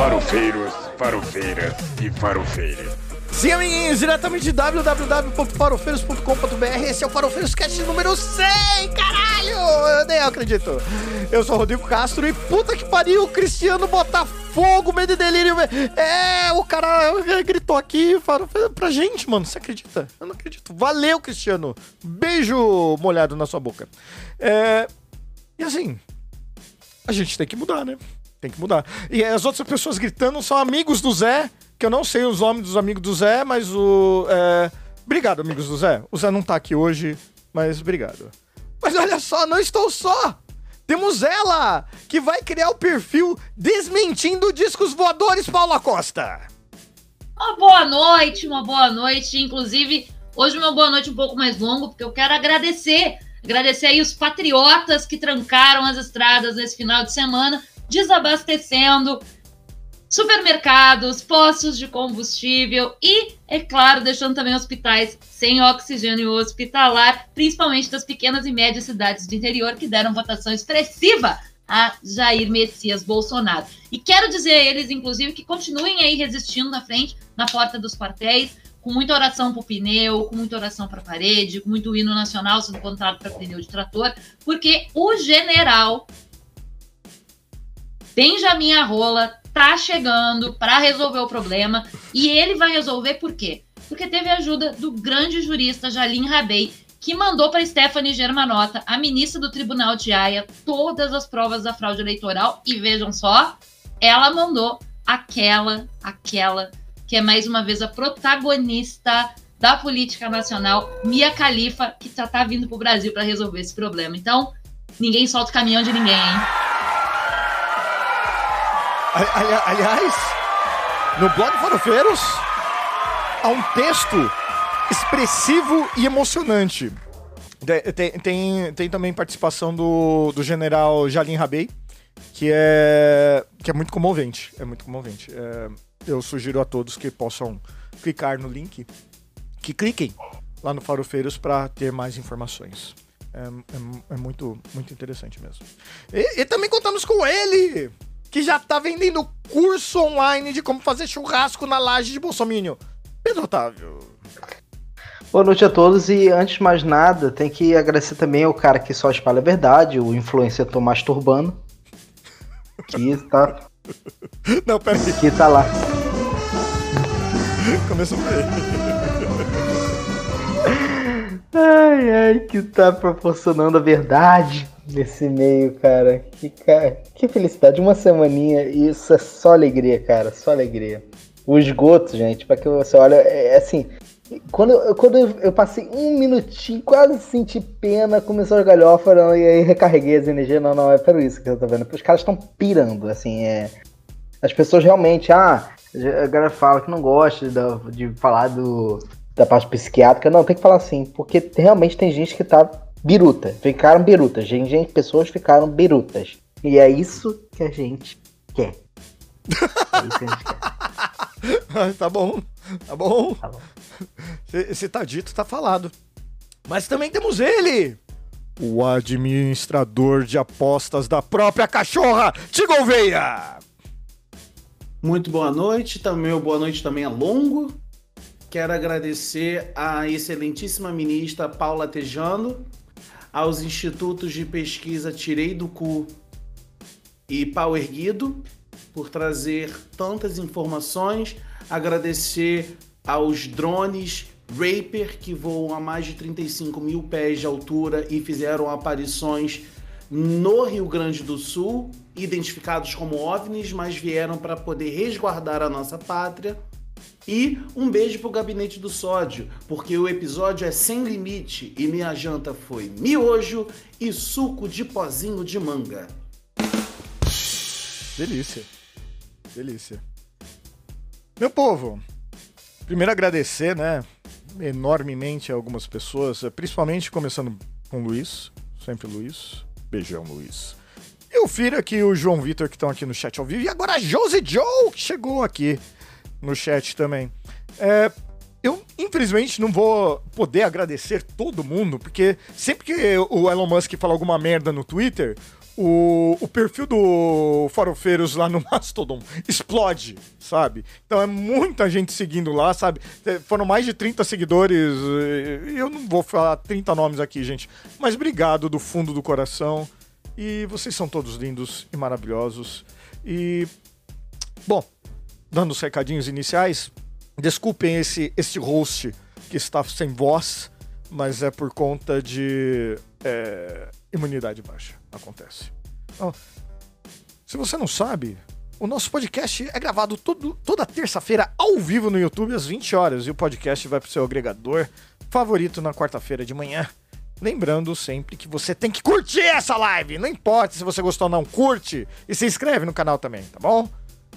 Farofeiros, farofeiras e farofeiros. Sim, amiguinhos, diretamente de www.farofeiros.com.br. Esse é o Farofeiros Cast número 100, caralho! Eu nem acredito. Eu sou Rodrigo Castro e puta que pariu, Cristiano Botafogo, medo e delírio. É, o cara gritou aqui pra gente, mano. Você acredita? Eu não acredito. Valeu, Cristiano. Beijo molhado na sua boca. É, e assim, a gente tem que mudar, né? Tem que mudar. E as outras pessoas gritando são amigos do Zé, que eu não sei os nomes dos amigos do Zé, mas o. É... Obrigado, amigos do Zé. O Zé não tá aqui hoje, mas obrigado. Mas olha só, não estou só! Temos ela, que vai criar o perfil Desmentindo Discos Voadores, Paula Costa. Uma boa noite, uma boa noite. Inclusive, hoje uma boa noite um pouco mais longo, porque eu quero agradecer. Agradecer aí os patriotas que trancaram as estradas nesse final de semana desabastecendo supermercados, postos de combustível e, é claro, deixando também hospitais sem oxigênio hospitalar, principalmente das pequenas e médias cidades do interior que deram votação expressiva a Jair Messias Bolsonaro. E quero dizer a eles, inclusive, que continuem aí resistindo na frente, na porta dos quartéis, com muita oração para o pneu, com muita oração para a parede, com muito hino nacional sendo contado para pneu de trator, porque o general Benjamin Arrola tá chegando para resolver o problema e ele vai resolver por quê? Porque teve a ajuda do grande jurista Jalim Rabei, que mandou para Stephanie Germanota, a ministra do Tribunal de Haia, todas as provas da fraude eleitoral e vejam só, ela mandou aquela, aquela que é mais uma vez a protagonista da política nacional, Mia Khalifa, que já tá vindo pro Brasil para resolver esse problema. Então, ninguém solta o caminhão de ninguém, hein? Ali, aliás, no blog Farofeiros há um texto expressivo e emocionante. Tem, tem, tem também participação do, do general Jalim Rabei, que é, que é muito comovente. É muito comovente. É, eu sugiro a todos que possam clicar no link, que cliquem lá no Farofeiros para ter mais informações. É, é, é, muito, muito interessante mesmo. E, e também contamos com ele, que já tá vendendo curso online de como fazer churrasco na laje de Bolsonaro. Pedro Otávio. Boa noite a todos e antes de mais nada, tem que agradecer também ao cara que só espalha a verdade, o influencer Tomás Turbano. Que tá. Não, peraí. Que tá lá. Começou por aí. Ai, ai, que tá proporcionando a verdade nesse meio, cara. Que, cara. que felicidade. Uma semaninha, isso é só alegria, cara. Só alegria. O esgoto, gente, pra que você olha, é, é assim. Quando, quando eu passei um minutinho, quase senti pena, começou a galhofa, e aí recarreguei as energias. Não, não, é por isso que eu tô vendo. Os caras estão pirando, assim, é. As pessoas realmente, ah, a galera fala que não gosta de, de falar do, da parte psiquiátrica. Não, tem que falar assim, porque realmente tem gente que tá biruta. Ficaram birutas. Gente, gente, pessoas ficaram birutas. E é isso que a gente quer. É isso que a gente quer. tá bom, tá bom. Tá bom. Esse tá dito, tá falado. Mas também temos ele, o administrador de apostas da própria cachorra, Tigo Veia. Muito boa noite, também boa noite também a longo. Quero agradecer a excelentíssima ministra Paula Tejano aos institutos de pesquisa Tirei do Cu e Pau Erguido por trazer tantas informações, agradecer aos drones Raper que voam a mais de 35 mil pés de altura e fizeram aparições no Rio Grande do Sul, identificados como OVNIs, mas vieram para poder resguardar a nossa pátria. E um beijo pro gabinete do sódio, porque o episódio é sem limite e minha janta foi miojo e suco de pozinho de manga. Delícia. Delícia. Meu povo, primeiro agradecer, né, enormemente a algumas pessoas, principalmente começando com o Luiz, sempre Luiz. Beijão, Luiz. E o Fira aqui, o João Vitor, que estão aqui no chat ao vivo. E agora a Josie Joe, que chegou aqui no chat também. É, eu, infelizmente, não vou poder agradecer todo mundo, porque sempre que o Elon Musk fala alguma merda no Twitter, o, o perfil do Farofeiros lá no Mastodon explode, sabe? Então é muita gente seguindo lá, sabe? É, Foram mais de 30 seguidores. Eu não vou falar 30 nomes aqui, gente. Mas obrigado do fundo do coração. E vocês são todos lindos e maravilhosos. E. Bom, dando os recadinhos iniciais, desculpem esse, esse host que está sem voz, mas é por conta de é, imunidade baixa. Acontece. Se você não sabe, o nosso podcast é gravado todo, toda terça-feira ao vivo no YouTube às 20 horas e o podcast vai para o seu agregador favorito na quarta-feira de manhã. Lembrando sempre que você tem que curtir essa live. Não importa se você gostou ou não, curte e se inscreve no canal também, tá bom?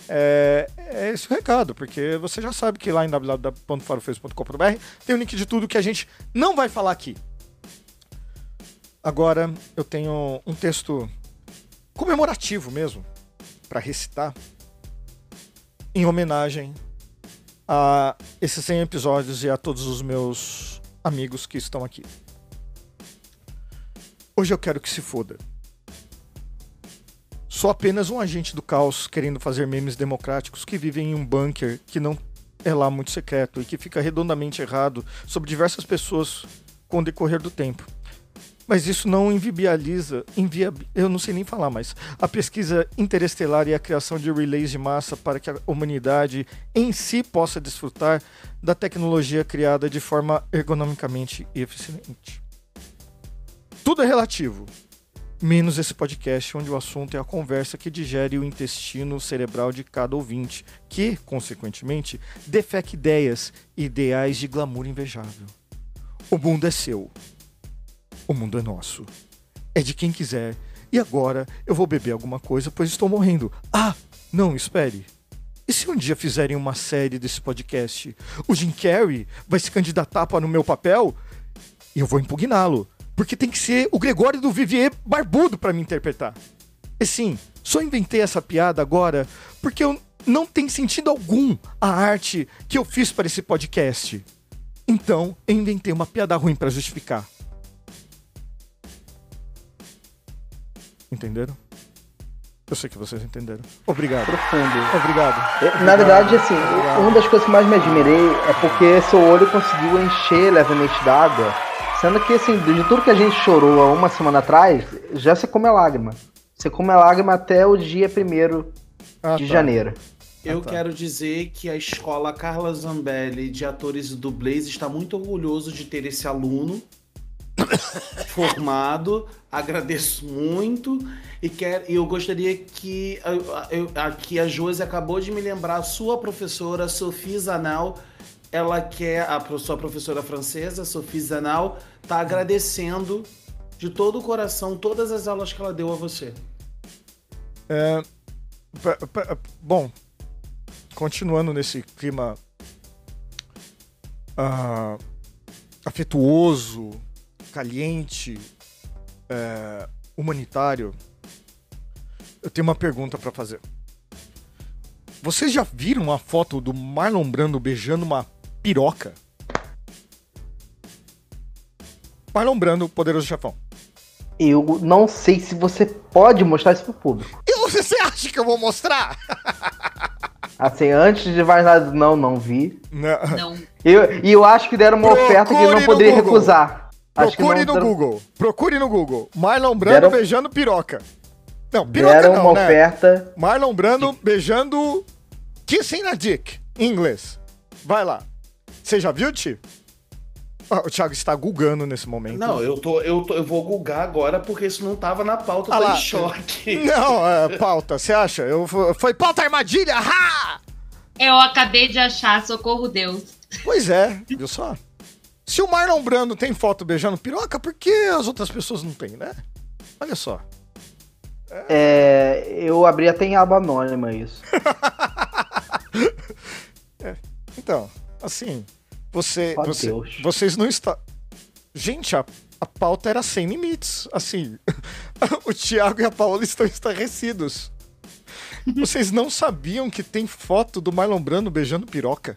É, é esse o recado, porque você já sabe que lá em www.farofeiros.com.br tem o link de tudo que a gente não vai falar aqui. Agora eu tenho um texto comemorativo mesmo para recitar em homenagem a esses 100 episódios e a todos os meus amigos que estão aqui. Hoje eu quero que se foda. Sou apenas um agente do caos querendo fazer memes democráticos que vivem em um bunker que não é lá muito secreto e que fica redondamente errado sobre diversas pessoas com o decorrer do tempo. Mas isso não inviabiliza, inviab... eu não sei nem falar mais, a pesquisa interestelar e a criação de relays de massa para que a humanidade em si possa desfrutar da tecnologia criada de forma ergonomicamente eficiente. Tudo é relativo, menos esse podcast onde o assunto é a conversa que digere o intestino cerebral de cada ouvinte, que, consequentemente, defeca ideias e ideais de glamour invejável. O mundo é seu. O mundo é nosso. É de quem quiser. E agora eu vou beber alguma coisa, pois estou morrendo. Ah, não, espere. E se um dia fizerem uma série desse podcast? O Jim Carrey vai se candidatar para o meu papel? E eu vou impugná-lo. Porque tem que ser o Gregório do Vivier barbudo para me interpretar. E sim, só inventei essa piada agora porque eu não tem sentido algum a arte que eu fiz para esse podcast. Então, eu inventei uma piada ruim para justificar. Entenderam? Eu sei que vocês entenderam. Obrigado. Profundo. Obrigado. Eu, Na verdade, assim, uma das coisas que mais me admirei é porque seu olho conseguiu encher levemente d'água. Sendo que, assim, de tudo que a gente chorou há uma semana atrás, já se come a lágrima. Você come a lágrima até o dia 1 Ah, de tá. janeiro. Eu tá. quero dizer que a escola Carla Zambelli de atores e dublês está muito orgulhoso de ter esse aluno formado. Agradeço muito e quero, e eu gostaria que eu, aqui a Josi acabou de me lembrar a sua professora Sophie Zanal, ela que é a sua professora francesa, Sophie Zanal, tá agradecendo de todo o coração todas as aulas que ela deu a você. P- p- Bom, continuando nesse clima ah, afetuoso, caliente, é, humanitário, eu tenho uma pergunta pra fazer. Vocês já viram a foto do Marlon Brando beijando uma piroca? Marlon Brando, poderoso chefão. Eu não sei se você pode mostrar isso pro público. E você acha que eu vou mostrar? Assim, antes de mais nada, não, não vi. Não. Não. Eu- E eu, acho que deram uma Procure oferta que ele não poderia Google. recusar. Acho que Procure não no deram- Google. Procure no Google. Marlon Brando Deram- beijando piroca. Não, piroca Deram não, uma né? oferta. Marlon Brando beijando kissing a dick, em inglês. Vai lá. Você já viu, Ti? O Thiago está googando nesse momento. Não, eu, tô, eu, tô, eu vou googar agora porque isso não tava na pauta, Ah tô lá. em choque. Não, é, pauta, você acha? Eu, foi pauta armadilha, ha! Eu acabei de achar, socorro Deus. Pois é, viu só? Se o Marlon Brando tem foto beijando piroca, por que as outras pessoas não têm, né? Olha só. É, eu abri até em aba anônima isso. Então, assim, você, você- vocês não estão. Gente, a, a pauta era sem limites. Assim, o Thiago e a Paola estão estarrecidos. Vocês não sabiam que tem foto do Marlon Brando beijando piroca?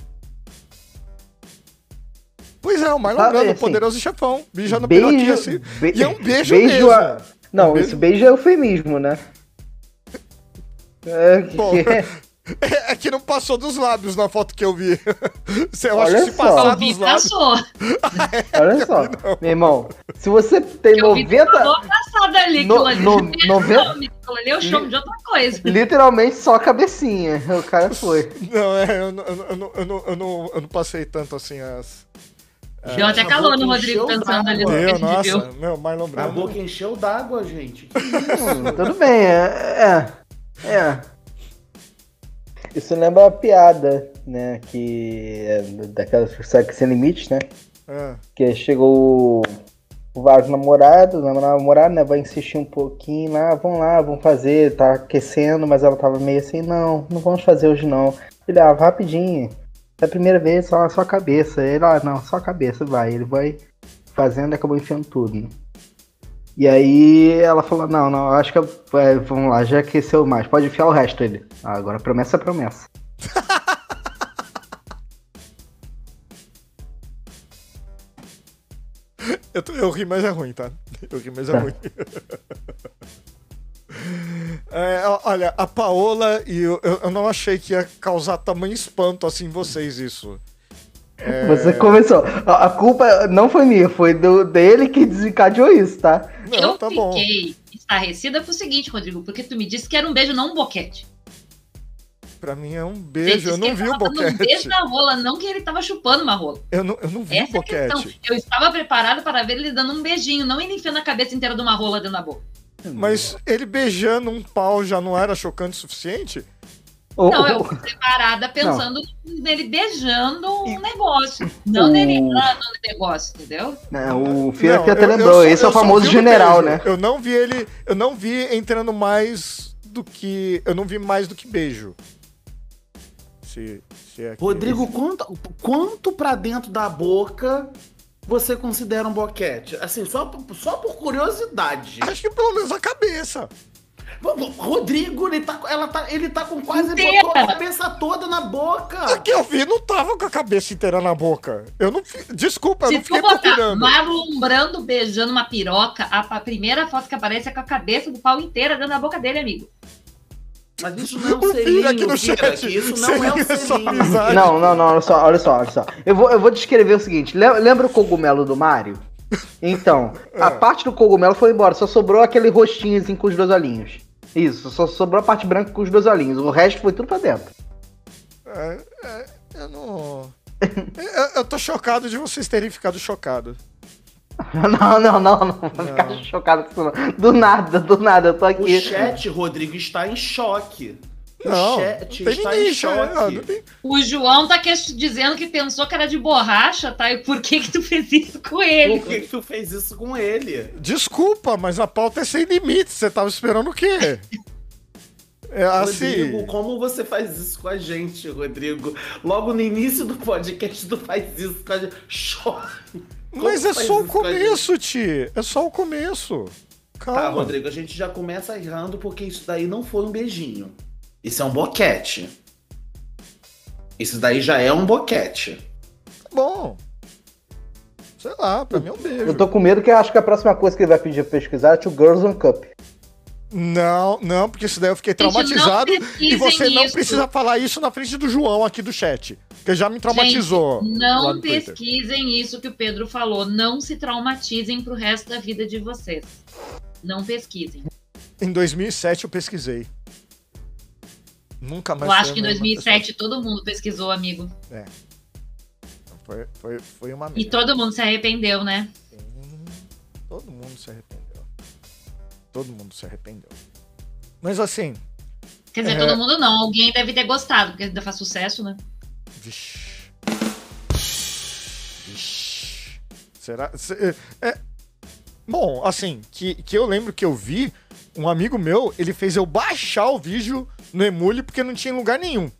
Pois é, o Marlon Brando, assim, poderoso chefão, beijando Beijo, piroquinha assim. be- E é um beijo, beijo mesmo. a- Não, beijo? esse beijo é eufemismo, né? É, que- Bom, É, é que não passou dos lábios na foto que eu vi. Você, eu Olha acho que se só. passar Ouvi, dos lábios. passou. olha só, meu irmão, se você tem Eu vi 90. falou passada ali. No- ali. no- Não é noventa- nome, Aquilo ali é o chamo de outra coisa. Literalmente só a cabecinha. O cara foi. Não, é, eu, não- eu, não- eu, não- eu, não, eu, não, eu não passei tanto assim as. Deu até a calor no Rodrigo pensando ali no que a gente viu. nossa, meu, Marlon A Brando. boca encheu d'água, gente. Hum, tudo bem, é. É. é. Isso lembra uma piada, né? Que. É daquela sabe que sem limites, né? É. Que chegou o vários namorados, a namorada, né? Vai insistir um pouquinho lá, vamos lá, vamos fazer, tá aquecendo, mas ela tava meio assim, não, não vamos fazer hoje não. Ele, ah, rapidinho. É a primeira vez, só, a cabeça. Ele, ah, não, só a cabeça, vai. Ele vai fazendo e acabou enfiando tudo. né? E aí ela falou, não, não, acho que é, vamos lá, já aqueceu mais, pode enfiar o resto ele. Ah, agora promessa é promessa. Eu, tô- eu ri, mas é ruim, tá? Eu ri, mas é Tá. ruim. É, olha, a Paola e eu, eu, eu não achei que ia causar tamanho espanto assim em vocês isso. É, Você começou. A, a culpa não foi minha, foi do, dele que desencadeou isso, tá? Não, eu tá bom. fiquei estarrecida pro seguinte, Rodrigo, porque tu me disse que era um beijo, não um boquete. Pra mim é um beijo, eu não ele vi o dando Um beijo boquete. na rola, não que ele tava chupando uma rola. Eu não, eu não vi o Essa é a questão. boquete. Eu estava preparado para ver ele dando um beijinho, não ele enfiando a cabeça inteira de uma rola dentro da boca. Mas ele beijando um pau já não era chocante o suficiente? Não, eu fui preparada pensando nele beijando um negócio. Não O- nele entrando no negócio, entendeu? Não, o Fira Não, que até lembrou, esse é o famoso general, né? Eu não vi ele. Eu não vi entrando mais do que. Eu não vi mais do que beijo. Se, se é que- Rodrigo, quanto, quanto pra dentro da boca você considera um boquete? Assim, só, por- só por curiosidade. Acho que pelo menos a cabeça. Rodrigo, ele tá, ela tá, ele tá com quase Inteira. botou a cabeça toda na boca. Que eu vi não tava com a cabeça inteira na boca. Eu não. Desculpa, eu Se não fiquei botar procurando. Marlon Brando beijando uma piroca, a, a primeira foto que aparece é com a cabeça do pau inteira dentro da boca dele, amigo. Mas isso não é um aqui selinho, no chat. isso não é um selinho. Não, não, não, olha só, olha só, olha só. Eu vou, eu vou descrever o seguinte: le- lembra o cogumelo do Mario? Então, a parte do cogumelo foi embora, só sobrou aquele rostinho assim com os dois olhinhos. Isso, só sobrou a parte branca com os dois olhinhos. O resto foi tudo pra dentro. É, é, eu não. eu, eu tô chocado de vocês terem ficado chocados. Não, não, não, não. Vou ficar chocado com isso. não. Do nada, do nada, eu tô O aqui. chat, Rodrigo, está em choque. O Não, chat não tem está ninguém. Não tem... O João tá que- dizendo que pensou que era de borracha, tá? E por que que tu fez isso com ele? Por que, que tu fez isso com ele? Desculpa, mas a pauta é sem limites. Você tava esperando o quê? É assim. Rodrigo, como você faz isso com a gente, Rodrigo? Logo no início do podcast, tu faz isso com a gente. Chore. Mas é só o começo, Ti. É só o começo. Calma. Tá, Rodrigo, a gente já começa errando porque isso daí não foi um beijinho. Isso é um boquete. Isso daí já é um boquete. Bom. Sei lá, pra mim é um beijo. Eu tô com medo que eu acho que a próxima coisa que ele vai pedir pra pesquisar é o Girls on Cup. Não, não, porque isso daí eu fiquei Gente, traumatizado e pesquisem você não isso. precisa falar isso na frente do João aqui do chat. Porque já me traumatizou. lá Não no Twitter. pesquisem isso que o Pedro falou. Não se traumatizem pro resto da vida de vocês. Não pesquisem. Em 2007 eu pesquisei. Nunca mais Eu acho que em mesma 2007 todo mundo pesquisou, amigo. pessoa. Foi, foi, foi uma E merda. todo mundo se arrependeu, né? Hum, Todo mundo se arrependeu. Todo mundo se arrependeu. Mas assim, Quer dizer, É. todo mundo não. Alguém deve ter gostado, porque ainda faz sucesso, né? Vixe. Vixe. Será? se- é, é- bom, assim, que, que eu lembro que eu vi, um amigo meu, ele fez eu baixar o vídeo no Emule porque não tinha lugar nenhum.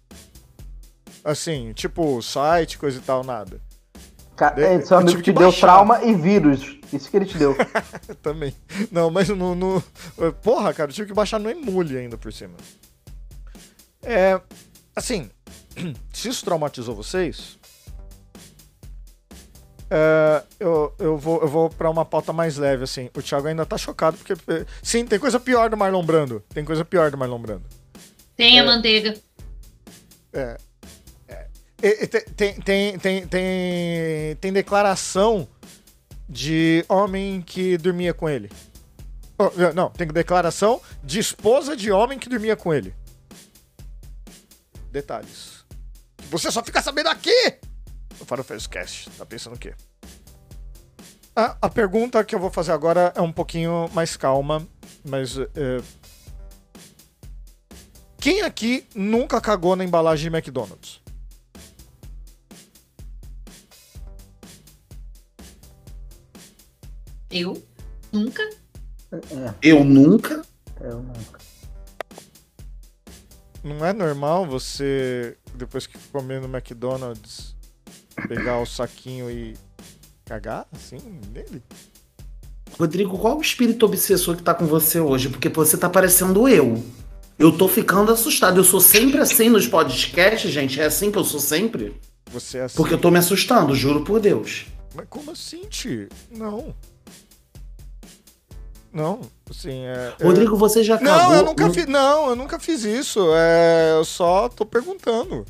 Assim, tipo, site, coisa e tal, nada. Ca- De- é, Seu eu amigo te deu baixar. trauma e vírus. Isso que ele te deu. Também. Não, mas no, no- Porra, cara, eu tive que baixar no Emule ainda por cima. É. Assim, se isso traumatizou vocês. é, eu, eu vou, eu vou pra uma pauta mais leve, assim. O Thiago ainda tá chocado, porque. eh, Sim, tem coisa pior do Marlon Brando. Tem coisa pior do Marlon Brando. Tem a manteiga. É. é. Te- Tem, tem, tem, tem, tem declaração de homem que dormia com ele. Oh, Não, tem declaração de esposa de homem que dormia com ele. Detalhes. Você só fica sabendo aqui! No Farofeiros Cast. Tá pensando o quê? A, a pergunta que eu vou fazer agora é um pouquinho mais calma, mas. é, Quem aqui nunca cagou na embalagem de McDonald's? Eu? Nunca? Eu nunca. Eu nunca. Não é normal você, depois que comer no McDonald's, pegar o saquinho e cagar assim nele? Rodrigo, qual o espírito obsessor que tá com você hoje? Porque você tá parecendo eu. Eu tô ficando assustado. Eu sou sempre assim nos podcasts, gente. É assim que eu sou sempre? Você é assim. Porque eu tô me assustando, juro por Deus. Mas como assim, Ti? Não. Não, assim, é. é- Rodrigo, você já Não, cagou... eu nunca no- fiz. Não, eu nunca fiz isso. É, eu só tô perguntando.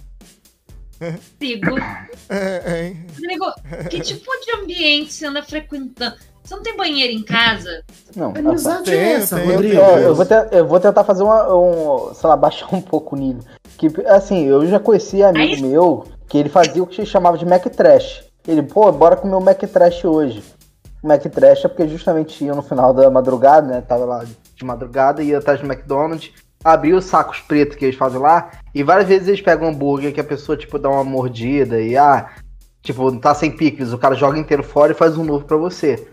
Sigo. É, é, Rodrigo, que tipo de ambiente você anda frequentando? Você não tem banheiro em casa? Não, amizade é essa, tem, Rodrigo? tem. É, eu, vou te- eu vou tentar fazer uma, um, sei lá, baixar um pouco o nível. Que, assim, eu já conheci amigo Aí- meu que ele fazia o que se chamava de Mac Trash. Ele, pô, bora comer o Mac Trash hoje. O Mac Trash é porque justamente ia no final da madrugada, né? Tava lá de madrugada, ia atrás do McDonald's, abria os sacos pretos que eles fazem lá, e várias vezes eles pegam um hambúrguer que a pessoa, tipo, dá uma mordida e, ah, tipo, tá sem picles, o cara joga inteiro fora e faz um novo pra você.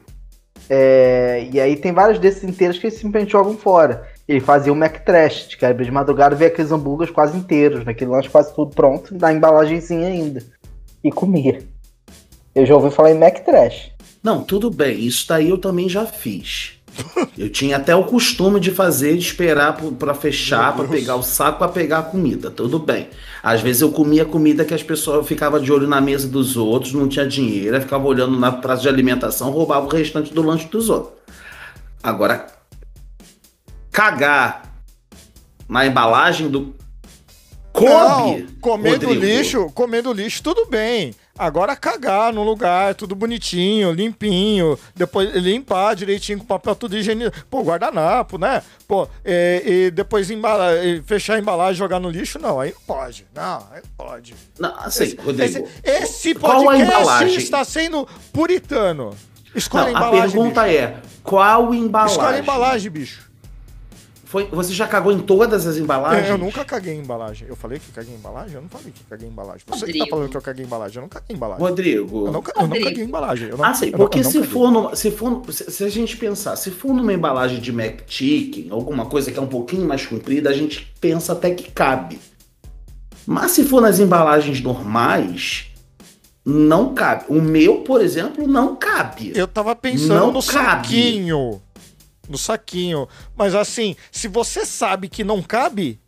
É, e aí tem vários desses inteiros que eles simplesmente jogam fora. Ele fazia o Mac Trash, de cara de madrugada ver aqueles hambúrgueres quase inteiros, naquele lanche quase tudo pronto, na embalagenzinha ainda. E comia. Eu já ouvi falar em Mac Trash. Não, tudo bem. Isso daí eu também já fiz. Eu tinha até o costume de fazer, de esperar pra fechar, pra pegar o saco, pra pegar a comida. Tudo bem. Às vezes eu comia comida que as pessoas ficavam de olho na mesa dos outros, não tinha dinheiro, ficava olhando na praça de alimentação, roubava o restante do lanche dos outros. Agora, cagar na embalagem do. Coube! Não, comendo Rodrigo. lixo, comendo lixo, tudo bem. Agora cagar no lugar, tudo bonitinho, limpinho, depois limpar direitinho com papel tudo higiênico. Pô, guardanapo, né? Pô, e, e depois embala, fechar a embalagem e jogar no lixo, não, aí pode. Não, aí pode. Não, assim, Rodrigo. Esse, esse a podcast embalagem? está sendo puritano. Escolhe Não, a a embalagem. pergunta bicho. é: qual embalagem? Escolhe a embalagem, bicho. Foi, você já cagou em todas as embalagens? Eu, eu nunca caguei em embalagem. Eu falei que caguei em embalagem? Eu não falei que caguei em embalagem. Você que tá Rodrigo. falando que eu caguei em embalagem. Eu não caguei em embalagem. Rodrigo. Eu não, eu não Rodrigo. caguei em embalagem. Eu não, Ah, sim, porque não se, for numa, se for se, se a gente pensar, se for numa embalagem de McChicken, alguma coisa que é um pouquinho mais comprida, a gente pensa até que cabe. Mas se for nas embalagens normais, não cabe. O meu, por exemplo, não cabe. Eu tava pensando Não no cabe. saquinho. No saquinho. Mas assim, se você sabe que não cabe,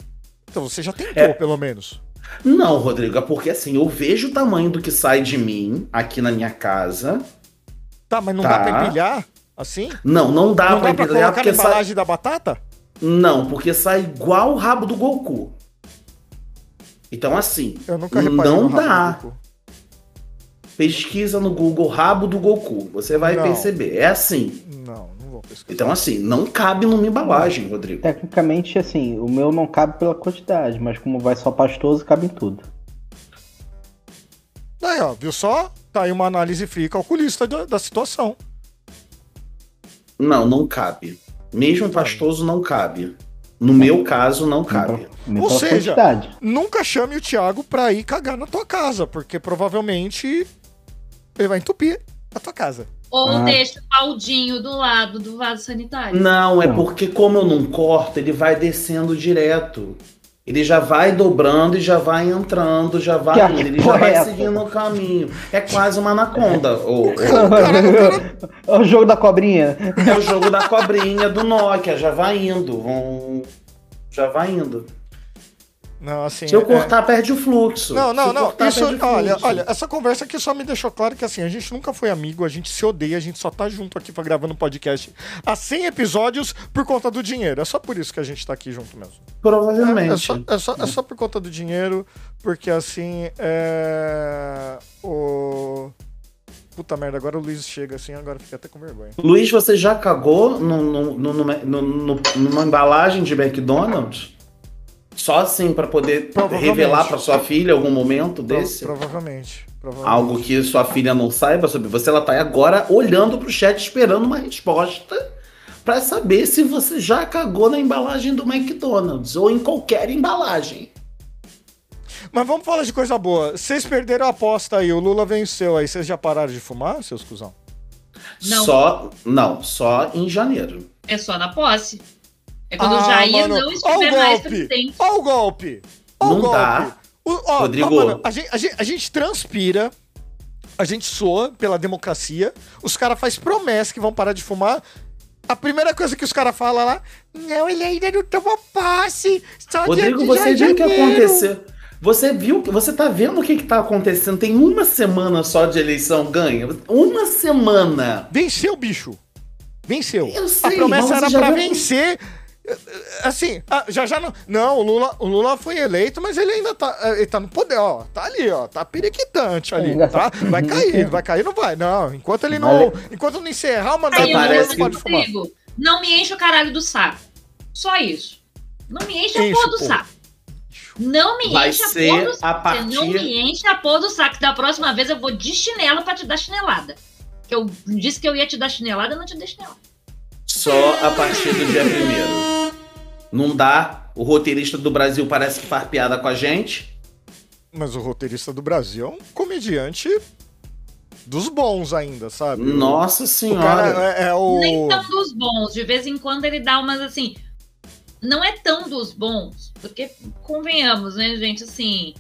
então você já tentou, É. pelo menos. Não, Rodrigo, é porque assim, eu vejo o tamanho do que sai de mim aqui na minha casa. Tá, mas não Tá. dá pra empilhar? Assim? Não, não dá não pra dá pra empilhar colocar na porque sai. embalagem da batata? Não, porque sai igual o rabo do Goku. Então, assim, Eu nunca não dá. Pesquisa no Google rabo do Goku. Você vai Não. perceber. É assim. Não vou. Então, assim, não cabe numa embalagem, Rodrigo. Tecnicamente, assim, o meu não cabe pela quantidade, mas como vai só pastoso, cabe em tudo. Daí, ó, viu só? Tá aí uma análise fria e calculista da, da situação. Não, não cabe. Mesmo pastoso, não cabe. No meu caso, não cabe. Ou seja, quantidade. Nunca chame o Thiago pra ir cagar na tua casa, porque provavelmente ele vai entupir a tua casa. Ou Ah. deixa o baldinho do lado do vaso sanitário? Não, é Não. porque como eu não corto, ele vai descendo direto. Ele já vai dobrando e já vai entrando, já vai Que indo, ele já é vai essa? seguindo o caminho. É quase uma anaconda. ô- ô- É o jogo da cobrinha. É o jogo da cobrinha do Nokia, já vai indo. Vão... Já vai indo. Não, assim. Se eu é- cortar, perde o fluxo. Não, não, não. cortar, Isso, olha, olha, essa conversa aqui só me deixou claro que assim, a gente nunca foi amigo, a gente se odeia, a gente só tá junto aqui pra gravando podcast há 100 episódios por conta do dinheiro. É só por isso que a gente tá aqui junto mesmo. Provavelmente. É só, é só, é só por conta do dinheiro, porque assim, é. O. Puta merda, agora o Luiz chega assim, agora fica até com vergonha. Luiz, você já cagou no, no- no- no- no- numa embalagem de McDonald's? Só assim pra poder revelar pra sua filha algum momento Pro- desse? provavelmente. provavelmente. Algo que sua filha não saiba sobre você, ela tá aí agora olhando pro chat esperando uma resposta pra saber se você já cagou na embalagem do McDonald's ou em qualquer embalagem. Mas vamos falar de coisa boa. Vocês perderam a aposta aí, o Lula venceu aí. Vocês já pararam de fumar, seus cuzão? Não. Só, não, só em janeiro. É só na posse. É quando Ah, o Jair mano, não estiver o mais golpe. presidente. Ó o golpe! Ó o Não golpe! dá. O- ó, Rodrigo. ó, mano, a, gente, a gente- a gente transpira, a gente soa pela democracia, os caras fazem promessa que vão parar de fumar. A primeira coisa que os caras falam lá, não, ele ainda não tomou posse. Só Rodrigo, dia você viu o que janeiro." aconteceu? Você viu que você tá vendo o que, que tá acontecendo? Tem uma semana só de eleição ganha. Uma semana. Venceu, bicho. Venceu. Eu a sei, promessa mas era viu- vencer. Assim, ah, já já não. Não, o Lula, o Lula foi eleito, mas ele ainda tá, eh, ele tá no poder, ó. Tá ali, ó. Tá periquitante ali, tá? tá- Vai cair, vai cair, não vai. Não, enquanto ele não. Enquanto não encerrar o mandato Aí Lula, que- pode fumar. Rodrigo, não me enche o caralho do saco. Só isso. Não me enche a porra do saco. Não me Vai enche a porra do a saco. Partir. não me enche a porra do saco. Da próxima vez eu vou de chinelo pra te dar chinelada. Que eu disse que eu ia te dar chinelada, eu não te dei chinelada. Só a partir do dia primeiro. Não dá. O roteirista do Brasil parece que faz piada com a gente. Mas o roteirista do Brasil é um comediante dos bons ainda, sabe? Nossa O senhora. cara é, é o. Nem tão dos bons. De vez em quando ele dá umas assim. Não é tão dos bons, porque convenhamos, né, gente? Assim,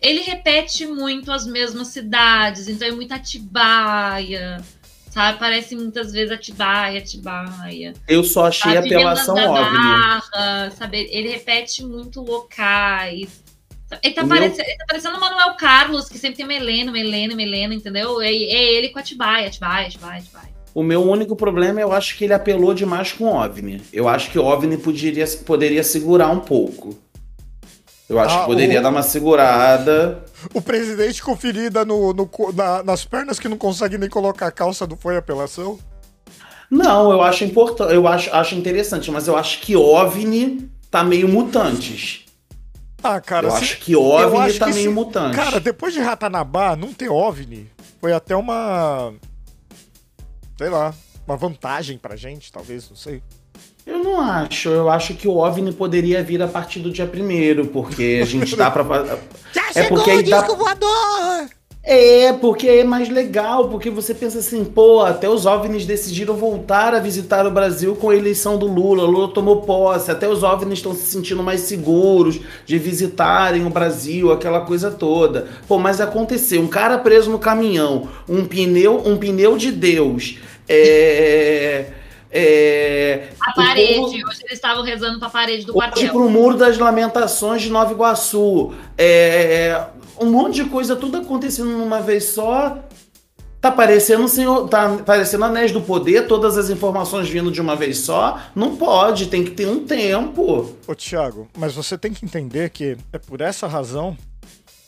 ele repete muito as mesmas cidades, então é muito Atibaia, sabe? Parece muitas vezes Atibaia, Atibaia. Eu só achei Sabe? apelação da. Barra, sabe? Ele repete muito locais. Ele tá, O meu- parecendo, ele tá parecendo o Manuel Carlos, que sempre tem uma Helena, uma Helena, uma Helena, entendeu? É, é ele com Atibaia, Atibaia, Atibaia, Atibaia. O meu único problema, eu acho que ele apelou demais com o OVNI. Eu acho que o OVNI poderia, poderia segurar um pouco. Eu acho Ah, que poderia o- dar uma segurada. O presidente com ferida no, no na- nas pernas que não consegue nem colocar a calça do foi apelação. Não, eu acho importante, eu acho, acho interessante, mas eu acho que OVNI tá meio mutantes. Ah, cara, eu se- acho que OVNI acho tá que meio se- mutante. Cara, depois de Ratanabá, não ter OVNI foi até uma. Sei lá, uma vantagem pra gente, talvez, não sei. Eu não acho. Eu acho que o OVNI poderia vir a partir do dia primeiro, porque a gente dá pra. Já É porque aí dá- voador! É, porque é mais legal, porque você pensa assim, pô, até os OVNIs decidiram voltar a visitar o Brasil com a eleição do Lula, Lula tomou posse, até os OVNIs estão se sentindo mais seguros de visitarem o Brasil, aquela coisa toda. Pô, mas aconteceu, um cara preso no caminhão, um pneu, um pneu de Deus, é... é A o parede, povo- hoje eles estavam rezando pra parede do Hoje quartel. pro Muro das Lamentações de Nova Iguaçu. É, um monte de coisa, tudo acontecendo numa vez só. Tá parecendo o senhor. Tá parecendo Anéis do Poder, todas as informações vindo de uma vez só. Não pode, tem que ter um tempo. Ô, Thiago, mas você tem que entender que é por essa razão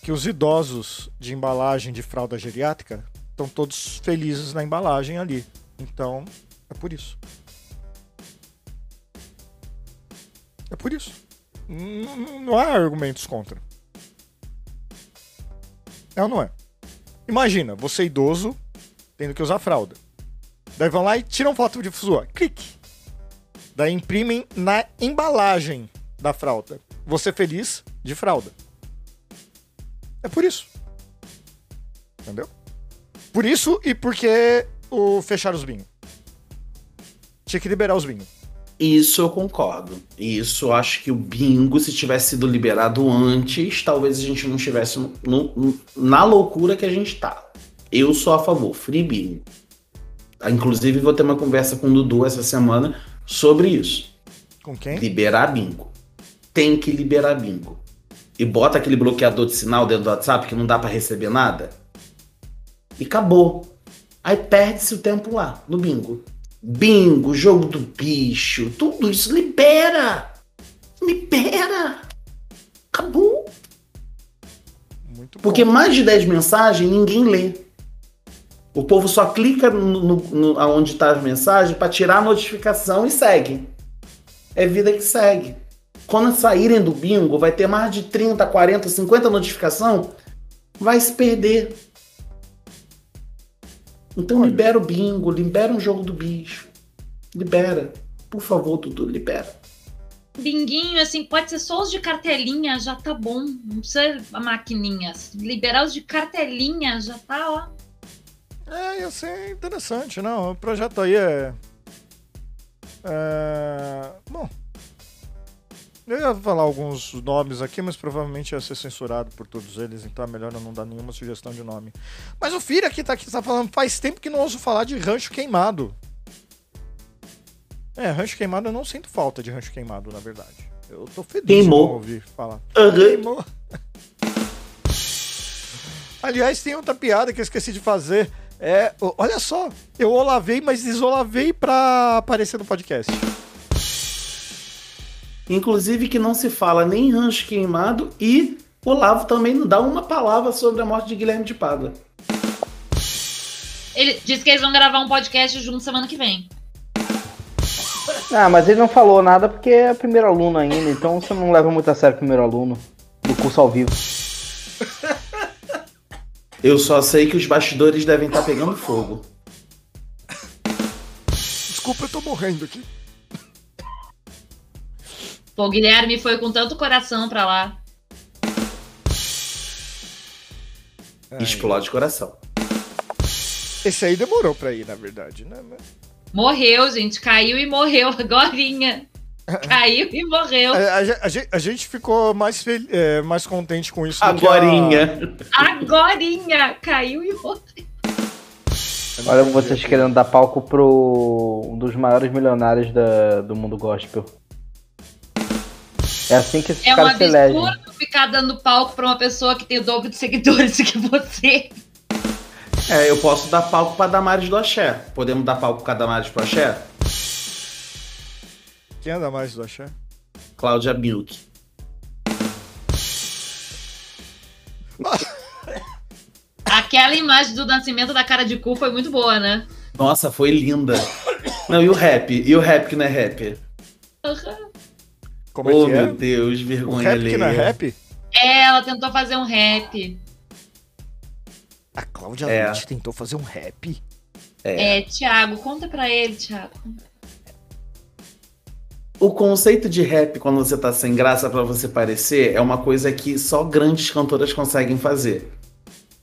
que os idosos de embalagem de fralda geriátrica estão todos felizes na embalagem ali. Então, é por isso. É por isso. Não há argumentos contra. É ou não é? Imagina, você idoso tendo que usar fralda. Daí vão lá e tiram foto de sua. Clique. Daí imprimem na embalagem da fralda. Você feliz de fralda. É por isso. Entendeu? Por isso e porque o fechar os binhos. Tinha que liberar os binhos. Isso eu concordo. Isso eu acho que o bingo, se tivesse sido liberado antes, talvez a gente não estivesse na loucura que a gente tá. Eu sou a favor, free bingo. Ah, Inclusive, vou ter uma conversa com o Dudu essa semana sobre isso. Com quem? Liberar bingo. Tem que liberar bingo. e bota aquele bloqueador de sinal dentro do WhatsApp que não dá pra receber nada. E acabou. Aí perde-se o tempo lá, no bingo. Bingo, jogo do bicho, tudo isso libera. Libera. Acabou. Porque mais de 10 mensagens ninguém lê. O povo só clica no, no, no- aonde está as mensagens para tirar a notificação e segue. É vida que segue. Quando saírem do bingo, vai ter mais de 30, 40, 50 notificação, vai se perder. Então Olha. libera o bingo, libera um jogo do bicho. Libera. Por favor, Dudu, libera. Binguinho, assim, pode ser só os de cartelinha, já tá bom. Não precisa a maquininha. Liberar os de cartelinha, já tá, ó. É, ia ser interessante, não. O projeto aí é. é... Bom. Eu ia falar alguns nomes aqui, mas provavelmente ia ser censurado por todos eles, então é melhor eu não dar nenhuma sugestão de nome. Mas o Fira aqui tá, aqui tá falando, faz tempo que não ouço falar de rancho queimado. É, rancho queimado eu não sinto falta de rancho queimado, na verdade. Eu tô feliz Queimou. de ouvir falar. Aham. Queimou. Aliás, tem outra piada que eu esqueci de fazer. É, olha só, eu olavei, mas desolavei pra aparecer no podcast. Inclusive que não se fala nem rancho queimado e Olavo também não dá uma palavra sobre a morte de Guilherme de Pádua. Ele disse que eles vão gravar um podcast junto semana que vem. Ah, mas ele não falou nada porque é primeiro aluno ainda, então você não leva muito a sério o primeiro aluno do curso ao vivo. Eu só sei que os bastidores devem estar pegando fogo. Desculpa, eu tô morrendo aqui. Pô, o Guilherme foi com tanto coração pra lá. Explode coração. Esse aí demorou pra ir, na verdade, né? Mas- Morreu, gente. Caiu e morreu agorinha. Caiu e morreu. A, a a a gente ficou mais, fel- é, mais contente com isso do que a- Agorinha. Agorinha. Caiu e morreu. Olha vocês querendo dar palco pro um dos maiores milionários da- do mundo gospel. É assim que esses É um caras se elegem. absurdo ficar dando palco pra uma pessoa que tem o dobro de seguidores que você. É, eu posso dar palco pra Damares do Axé. Podemos dar palco pra Damares pro Axé? Quem anda mais do Axé? Cláudia Milk. Aquela imagem do nascimento da cara de cu foi muito boa, né? Nossa, foi linda. Não, e o rap? E o rap que não é rap? Como é oh, que é? meu Deus, O vergonha rap que não é rap? É, ela tentou fazer um rap. A Cláudia É. Leite tentou fazer um rap? É, Thiago, conta pra ele, Thiago. O conceito de rap, quando você tá sem graça pra você parecer, é uma coisa que só grandes cantoras conseguem fazer.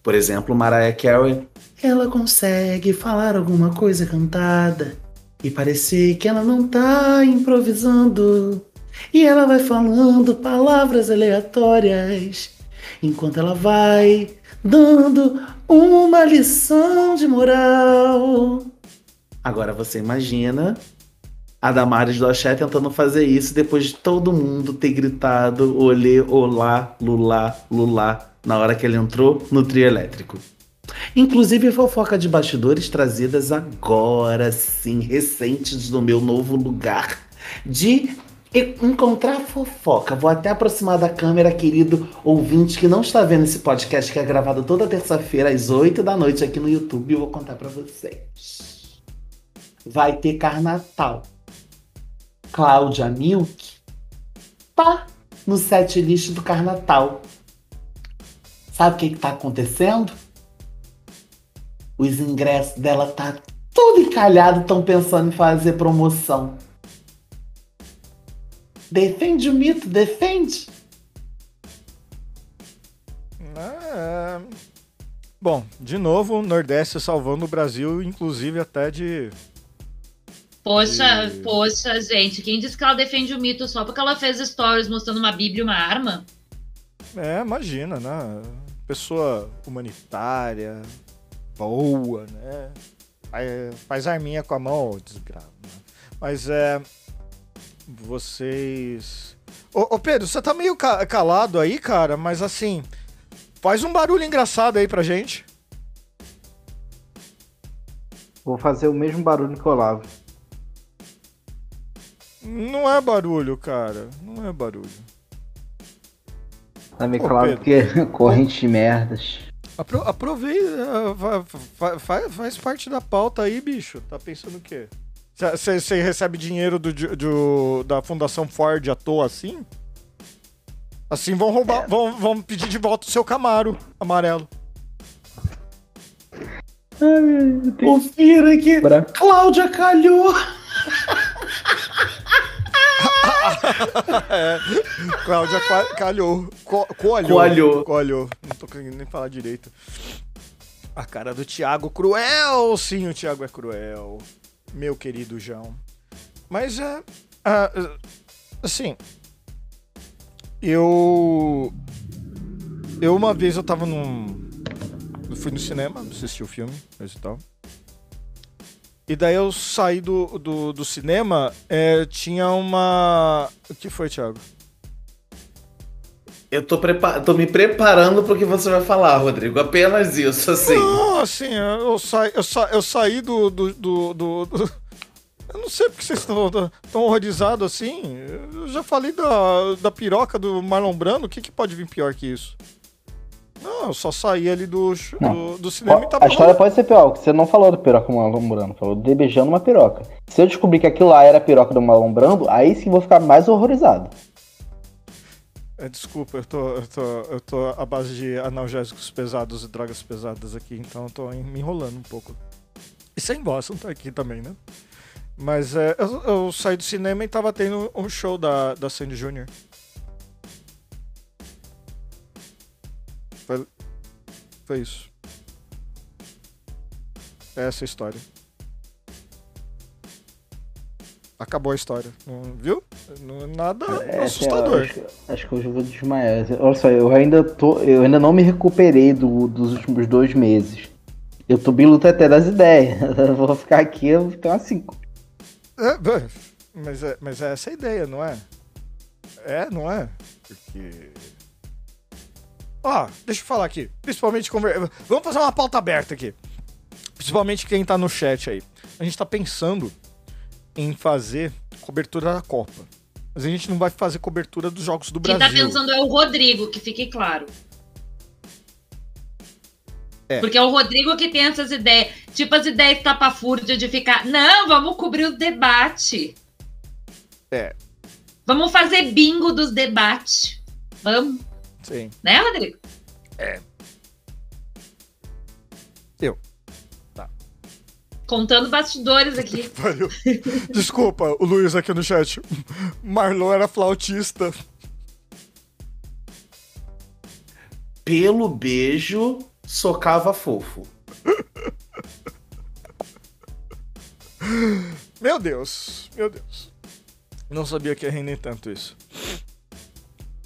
Por exemplo, Mariah Carey. Ela consegue falar alguma coisa cantada e parecer que ela não tá improvisando. E ela vai falando palavras aleatórias enquanto ela vai dando uma lição de moral. Agora você imagina a Damares do Axé tentando fazer isso depois de todo mundo ter gritado olê, olá, lulá, lulá na hora que ele entrou no trio elétrico. Inclusive fofoca de bastidores trazidas agora sim, recentes no meu novo lugar de e- encontrar fofoca. Vou até aproximar da câmera, querido ouvinte que não está vendo esse podcast que é gravado toda terça-feira às 8 da noite aqui no YouTube. Eu vou contar pra vocês. Vai ter Carnatal. Cláudia Milk tá no set list do Carnatal. Sabe o que, que tá acontecendo? Os ingressos dela tá tudo encalhado, estão pensando em fazer promoção. Defende o mito, defende. É... Bom, de novo, o Nordeste salvando o Brasil, inclusive até de. Poxa, E- poxa, gente. Quem disse que ela defende o mito só porque ela fez stories mostrando uma bíblia e uma arma? É, imagina, né? Pessoa humanitária, boa, né? Faz- arminha com a mão, desgraça. né? Mas é. Vocês. Ô, ô, Pedro, você tá meio ca- calado aí, cara, mas assim. Faz um barulho engraçado aí pra gente. Vou fazer o mesmo barulho que o Olavo. Não é barulho, cara. Não é barulho. Tá meio Ô, claro Pedro. porque corrente de merdas. Apro aproveita. fa- faz parte da pauta aí, bicho. Tá pensando o quê? Você recebe dinheiro do, do- da Fundação Ford à toa assim? Assim vão roubar. Vão, vão pedir de volta o seu Camaro amarelo. Confira que Branco. Cláudia calhou. Cláudia qua- calhou. Co coalhou. Coalhou. Coalhou. Não tô conseguindo nem falar direito. A cara do Thiago cruel. Sim, o Thiago é cruel. Meu querido João. Mas é. ah, ah, assim. Eu. Eu uma vez eu tava num. Eu fui no cinema, assisti o filme, coisa e tal. E daí eu saí do, do, do cinema, é, tinha uma. O que foi, Thiago? Eu tô, prepa- tô me preparando pro que você vai falar, Rodrigo. Apenas isso, assim. Não, assim, eu, saí, eu, sa, eu saí do, do, do, do- do- Eu não sei porque vocês estão tão horrorizados assim. Eu já falei da, da piroca do Marlon Brando, o que, que pode vir pior que isso? Não, eu só saí ali do, do, do cinema e tava A história pode ser pior, porque você não falou do piroca Marlon Brando, falou de beijando uma piroca. Se eu descobrir que aquilo lá era a piroca do Marlon Brando, aí sim vou ficar mais horrorizado. É, desculpa, eu tô, eu, tô, eu tô à base de analgésicos pesados e drogas pesadas aqui, então eu tô me enrolando um pouco. E sem não tá aqui também, né? Mas é, eu, eu saí do cinema e tava tendo um show da, da Sandy Jr. Foi, foi isso. É essa a história. Acabou a história. Não, viu? Não é nada É, assustador. Acho, acho que hoje eu vou desmaiar. Olha só, eu ainda tô. Eu ainda não me recuperei do- dos últimos dois meses. Eu tô bem luta até das ideias. Eu vou ficar aqui, eu vou ficar assim. É, mas, é, mas é essa a ideia, não é? É, não é? Porque. Ó, deixa eu falar aqui. Principalmente. Conver... Vamos fazer uma pauta aberta aqui. Principalmente quem tá no chat aí. A gente tá pensando em fazer cobertura da Copa. Mas a gente não vai fazer cobertura dos jogos do Quem Brasil. tá pensando é o Rodrigo, que fique claro. É. Porque é o Rodrigo que tem essas ideias. Tipo as ideias tapafúrdia de ficar. Não, vamos cobrir o debate. É. Vamos fazer bingo dos debates. Vamos, Sim. né, Rodrigo? Eu. Contando bastidores aqui. Valeu. Desculpa, o Luiz aqui no chat. Marlon era flautista. Pelo beijo, socava fofo. Meu Deus, meu Deus. Não sabia que ia render tanto isso.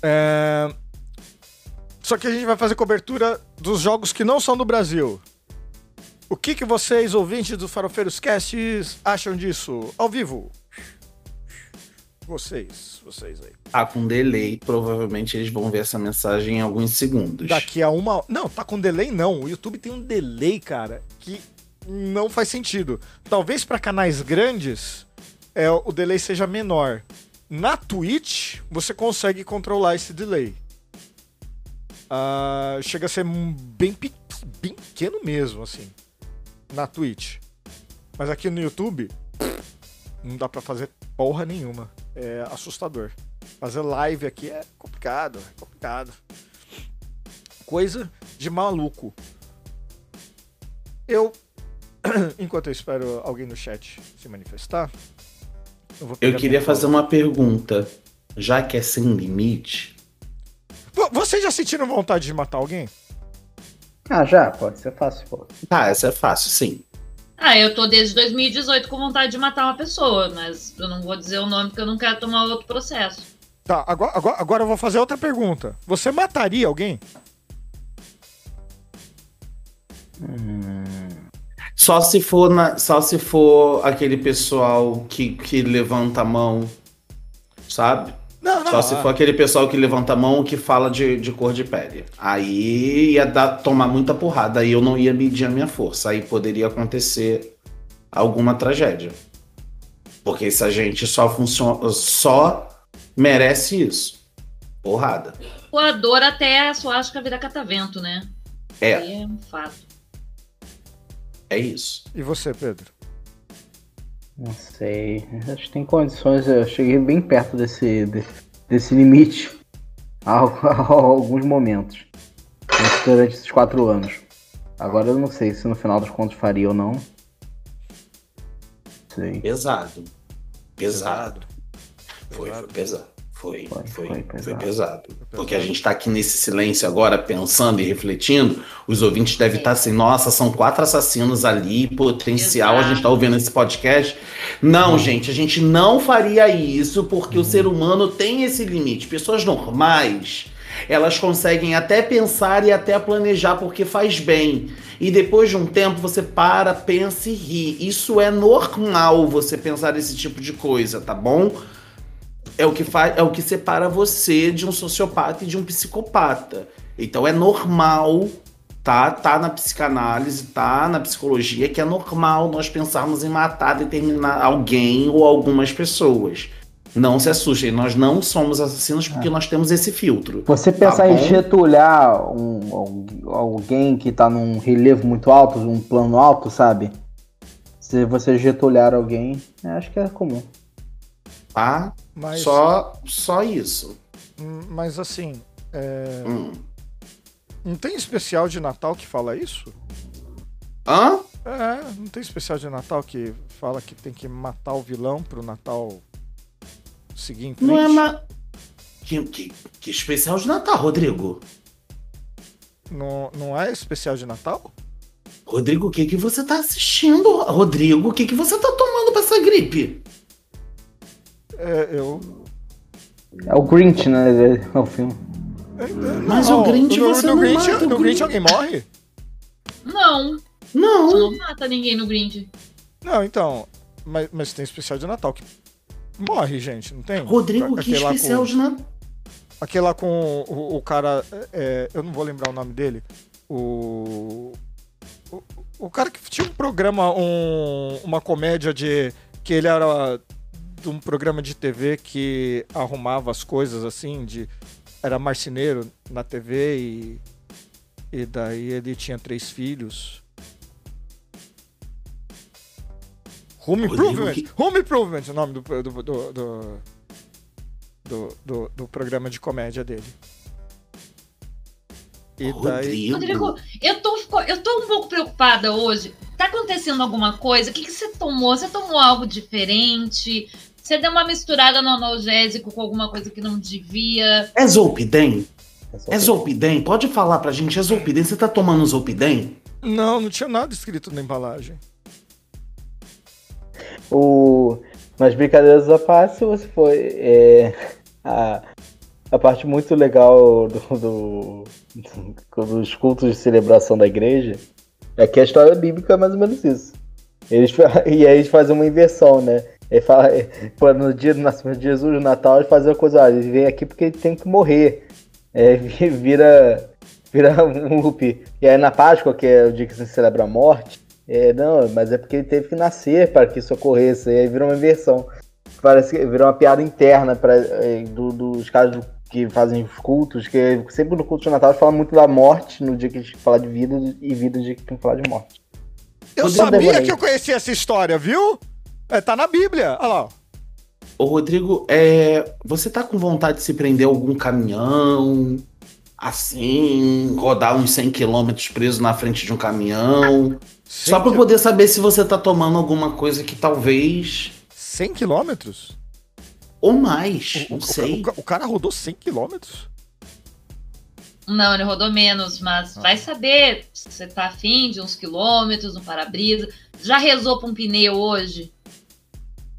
É, Só que a gente vai fazer cobertura dos jogos que não são do Brasil. O que, que vocês, ouvintes do Farofeiros Casts, acham disso? Ao vivo. Vocês, vocês aí. Tá com delay, provavelmente eles vão ver essa mensagem em alguns segundos. Daqui a uma. Não, tá com delay não. O YouTube tem um delay, cara, que não faz sentido. Talvez para canais grandes é, o delay seja menor. Na Twitch, você consegue controlar esse delay. Ah, chega a ser bem, bem pequeno mesmo, assim. Na Twitch. Mas aqui no YouTube, não dá pra fazer porra nenhuma. É assustador. Fazer live aqui é complicado, é complicado coisa de maluco. Eu, enquanto eu espero alguém no chat se manifestar, eu Eu queria fazer uma pergunta. Já que é sem limite, Vo- Vocês já sentiram vontade de matar alguém? Ah, já, pode ser fácil, pô. tá, essa é fácil, sim. Ah, eu tô desde 2018 com vontade de matar uma pessoa, mas eu não vou dizer o nome porque eu não quero tomar outro processo. Tá, agora, agora, agora eu vou fazer outra pergunta. Você mataria alguém? Só se for na, só se for aquele pessoal que, que levanta a mão sabe? Não, não. Só se ah, for aquele pessoal que levanta a mão que fala de, de cor de pele. Aí ia dar, tomar muita porrada, aí eu não ia medir a minha força. Aí poderia acontecer alguma tragédia. Porque essa gente só funciona, só merece isso. Porrada. Voador até a suástica virar catavento, né? É, Aí é um fato. é isso. E você, Pedro? Não sei. Acho que tem condições. Eu cheguei bem perto desse, de- desse limite há, há alguns momentos. Durante esses quatro anos. Agora eu não sei se no final dos contos faria ou não. Sei. Pesado. Pesado. Foi, Pesado. foi pesado. Foi, Foi, foi, foi foi, pesado. pesado. Porque a gente tá aqui nesse silêncio agora, pensando e refletindo. Os ouvintes devem estar assim, nossa, são quatro assassinos ali, potencial, a Exato. gente tá ouvindo esse podcast. Não, gente, a gente não faria isso porque o ser humano tem esse limite. Pessoas normais, elas conseguem até pensar e até planejar porque faz bem. E depois de um tempo você para, pensa e ri. Isso é normal você pensar esse tipo de coisa, tá bom? É o que faz, é o que separa você de um sociopata e de um psicopata. Então é normal, tá? Tá na psicanálise, tá na psicologia que é normal nós pensarmos em matar determinar alguém ou algumas pessoas. Não se assustem, nós não somos assassinos porque nós temos esse filtro. Você pensar em bom. getulhar um, alguém que tá num relevo muito alto, um plano alto, sabe? Se você getulhar alguém, acho que é comum. Tá? Mas, Só, só isso. hum, mas assim, é, Hum. não tem especial de Natal que fala isso? Hã? É, não tem especial de Natal que fala que tem que matar o vilão pro Natal frente? Não é ma... que, que, que especial de Natal, Rodrigo? Não, não é especial de Natal? Rodrigo, o que, que você tá assistindo? Rodrigo, o que, que você tá tomando pra essa gripe? É, eu. É o Grinch, né? É o filme. Mas o Grinch no, você no não Grinch, mata o no Grinch Grinch. alguém morre? Não, você Não. não mata ninguém no Grinch. Não, então. Mas, mas tem especial de Natal que morre, gente, não tem? Rodrigo, que Aquele lá especial com- de Natal. Aquele lá com o, o cara. é, eu não vou lembrar o nome dele. O. O, o cara que tinha um programa, um, uma comédia de. Que ele era de um programa de TV que arrumava as coisas assim, de. Era marceneiro na TV e. E daí ele tinha três filhos. Home Improvement! que- Home Improvement, o nome do, do, do, do, do, do- do programa de comédia dele. E daí. Rodrigo. Eu tô, eu tô um pouco preocupada hoje. Tá acontecendo alguma coisa? O que, que você tomou? Você tomou algo diferente? Você deu uma misturada no analgésico com alguma coisa que não devia? É Zolpidem? só É Zolpidem? Pode falar pra gente, é Zolpidem? Você tá tomando Zolpidem? Não, não tinha nada escrito na embalagem. O... Mas brincadeiras à parte, se você for. é, a, a parte muito legal do, do- do- dos cultos de celebração da igreja é que a história bíblica é mais ou menos isso. Eles, e aí eles fazem uma inversão, né? Ele fala, pô, no dia do nascimento de Jesus, no Natal, eles fazem uma coisa, ele vem aqui porque ele tem que morrer. É, vi- vira, vira um loop. E aí na Páscoa, que é o dia que se celebra a morte, é, não, mas é porque ele teve que nascer para que isso ocorresse. E aí vira uma inversão. Parece que vira uma piada interna pra, é, do- dos caras que fazem os cultos, que sempre no culto de Natal fala muito da morte no dia que a gente fala de vida e vida no dia que tem que falar de morte. Eu Rodrigo sabia que eu conhecia essa história, viu? É, tá na Bíblia. Olha lá. Ô, Rodrigo, é, você tá com vontade de se prender a algum caminhão? Assim, rodar uns 100 quilômetros preso na frente de um caminhão? Só pra eu poder saber se você tá tomando alguma coisa que talvez. 100 quilômetros? Ou mais, O, não o- sei. o- o cara rodou 100 quilômetros? Não, ele rodou menos, mas vai saber se você tá afim de uns quilômetros no para-brisa. Já rezou pra um pneu hoje?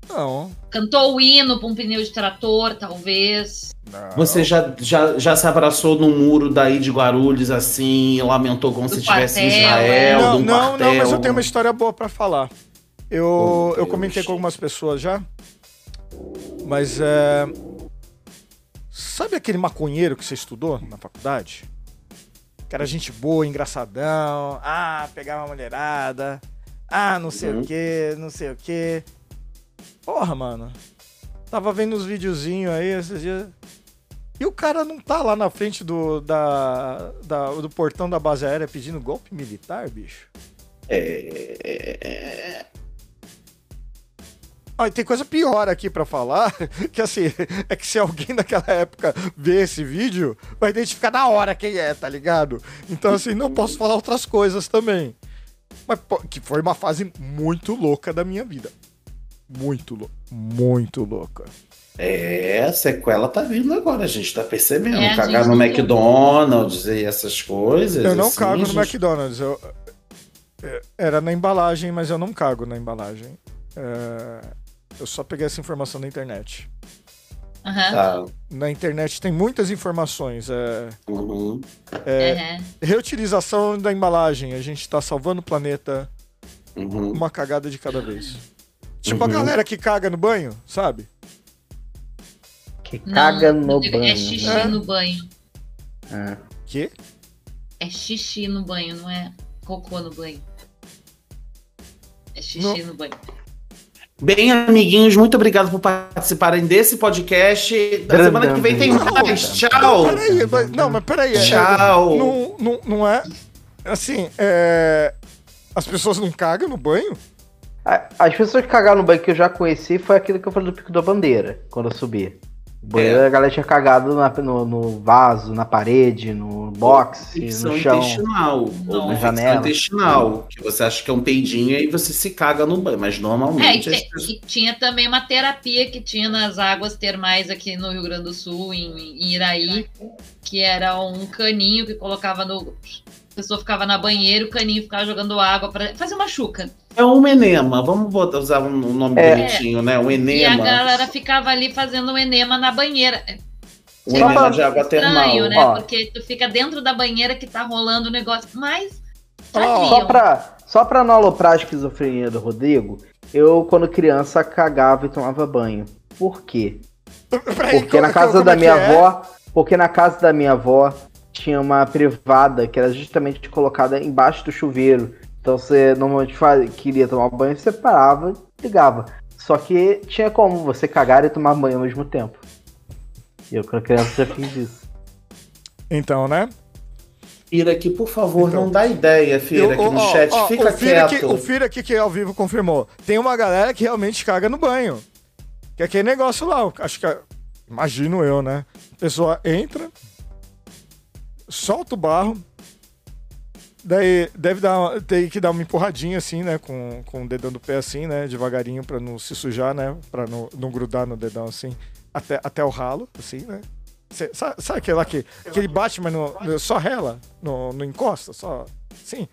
Não. Cantou o hino pra um pneu de trator, talvez. não. Você já, já, já se abraçou no muro daí de Guarulhos assim, e lamentou como Do se estivesse em Israel, não, não, quartel. não, mas eu tenho uma história boa pra falar. Eu, Oh, eu comentei com algumas pessoas já. Mas é. sabe aquele maconheiro que você estudou na faculdade? Que era gente boa, engraçadão. Ah, pegava a mulherada. Ah, não sei Uhum. o que, não sei o que. Porra, mano. Tava vendo uns videozinhos aí esses dias. E o cara não tá lá na frente do, da, da- do portão da base aérea pedindo golpe militar, bicho? É... Ah, e tem coisa pior aqui pra falar, que assim, é que se alguém naquela época ver esse vídeo, vai identificar na hora quem é, tá ligado? Então assim, não posso falar outras coisas também. Mas pô, que foi uma fase muito louca da minha vida. Muito louca. Muito louca. É, a sequela tá vindo agora, a gente tá percebendo. É, Cagar gente no McDonald's e essas coisas. Eu não assim, cago a no gente- McDonald's. Eu, é, era na embalagem, mas eu não cago na embalagem. É, eu só peguei essa informação na internet. Aham. Tá. Na internet tem muitas informações. É, Uhum. aham. reutilização da embalagem. A gente tá salvando o planeta Uhum. uma cagada de cada vez. Tipo a Uhum. galera que caga no banho, sabe? Que Não, caga no eu digo, banho. É xixi É. no banho. É. Que? É xixi no banho, não é cocô no banho. É xixi Não. no banho. Bem, amiguinhos, muito obrigado por participarem desse podcast. Da Grandão. semana que vem tem mais. Tchau. Peraí, mas- não, mas peraí. é- Tchau. Não, não, não é. Assim, é. As pessoas não cagam no banho? As pessoas que cagaram no banho que eu já conheci foi aquilo que eu falei do Pico da Bandeira, quando eu subi. O banheiro, É. a galera tinha cagado na- no, no vaso, na parede, no boxe, Infecção no chão. intestinal. Ou Na janela. intestinal. Que você acha que é um peidinho e aí você se caga no banho. Mas É, e, normalmente. te- pessoas- e tinha também uma terapia que tinha nas águas termais aqui no Rio Grande do Sul, em, em Iraí, que era um caninho que colocava no. A pessoa ficava na banheira, o caninho ficava jogando água para fazer uma chuca. É um enema. Vamos botar, usar um nome É. bonitinho, né? Um E a enema. galera ficava ali fazendo um enema na banheira. Um enema pra- de água termal. estranho, né? Ó. Porque tu fica dentro da banheira que tá rolando o negócio. Mas. Faziam. Só pra, só pra não aloprar a esquizofrenia do Rodrigo, eu, quando criança, cagava e tomava banho. Por quê? Porque na casa da é minha é? avó, porque na casa da minha avó tinha uma privada que era justamente colocada embaixo do chuveiro. Então você normalmente faz, queria tomar banho, você parava e ligava. Só que tinha como você cagar e tomar banho ao mesmo tempo. E eu, quando criança, já fiz isso. Então, né? Fira aqui, por favor, Então. não dá ideia, Fira, Eu- aqui no ó, chat. ó, Fica o Fira quieto. que, o Fira aqui que é ao vivo confirmou. Tem uma galera que realmente caga no banho. Que é aquele negócio lá. Acho que. é- Imagino eu, né? A pessoa entra, solta o barro. Daí deve dar, ter que dar uma empurradinha assim, né? Com, com o dedão do pé assim, né? Devagarinho pra não se sujar, né? Pra não, não grudar no dedão assim. Até, até o ralo, assim, né? Cê- sabe, sabe aquele lá que, que ele bate, mas não, só rela? Não encosta, só. Sim.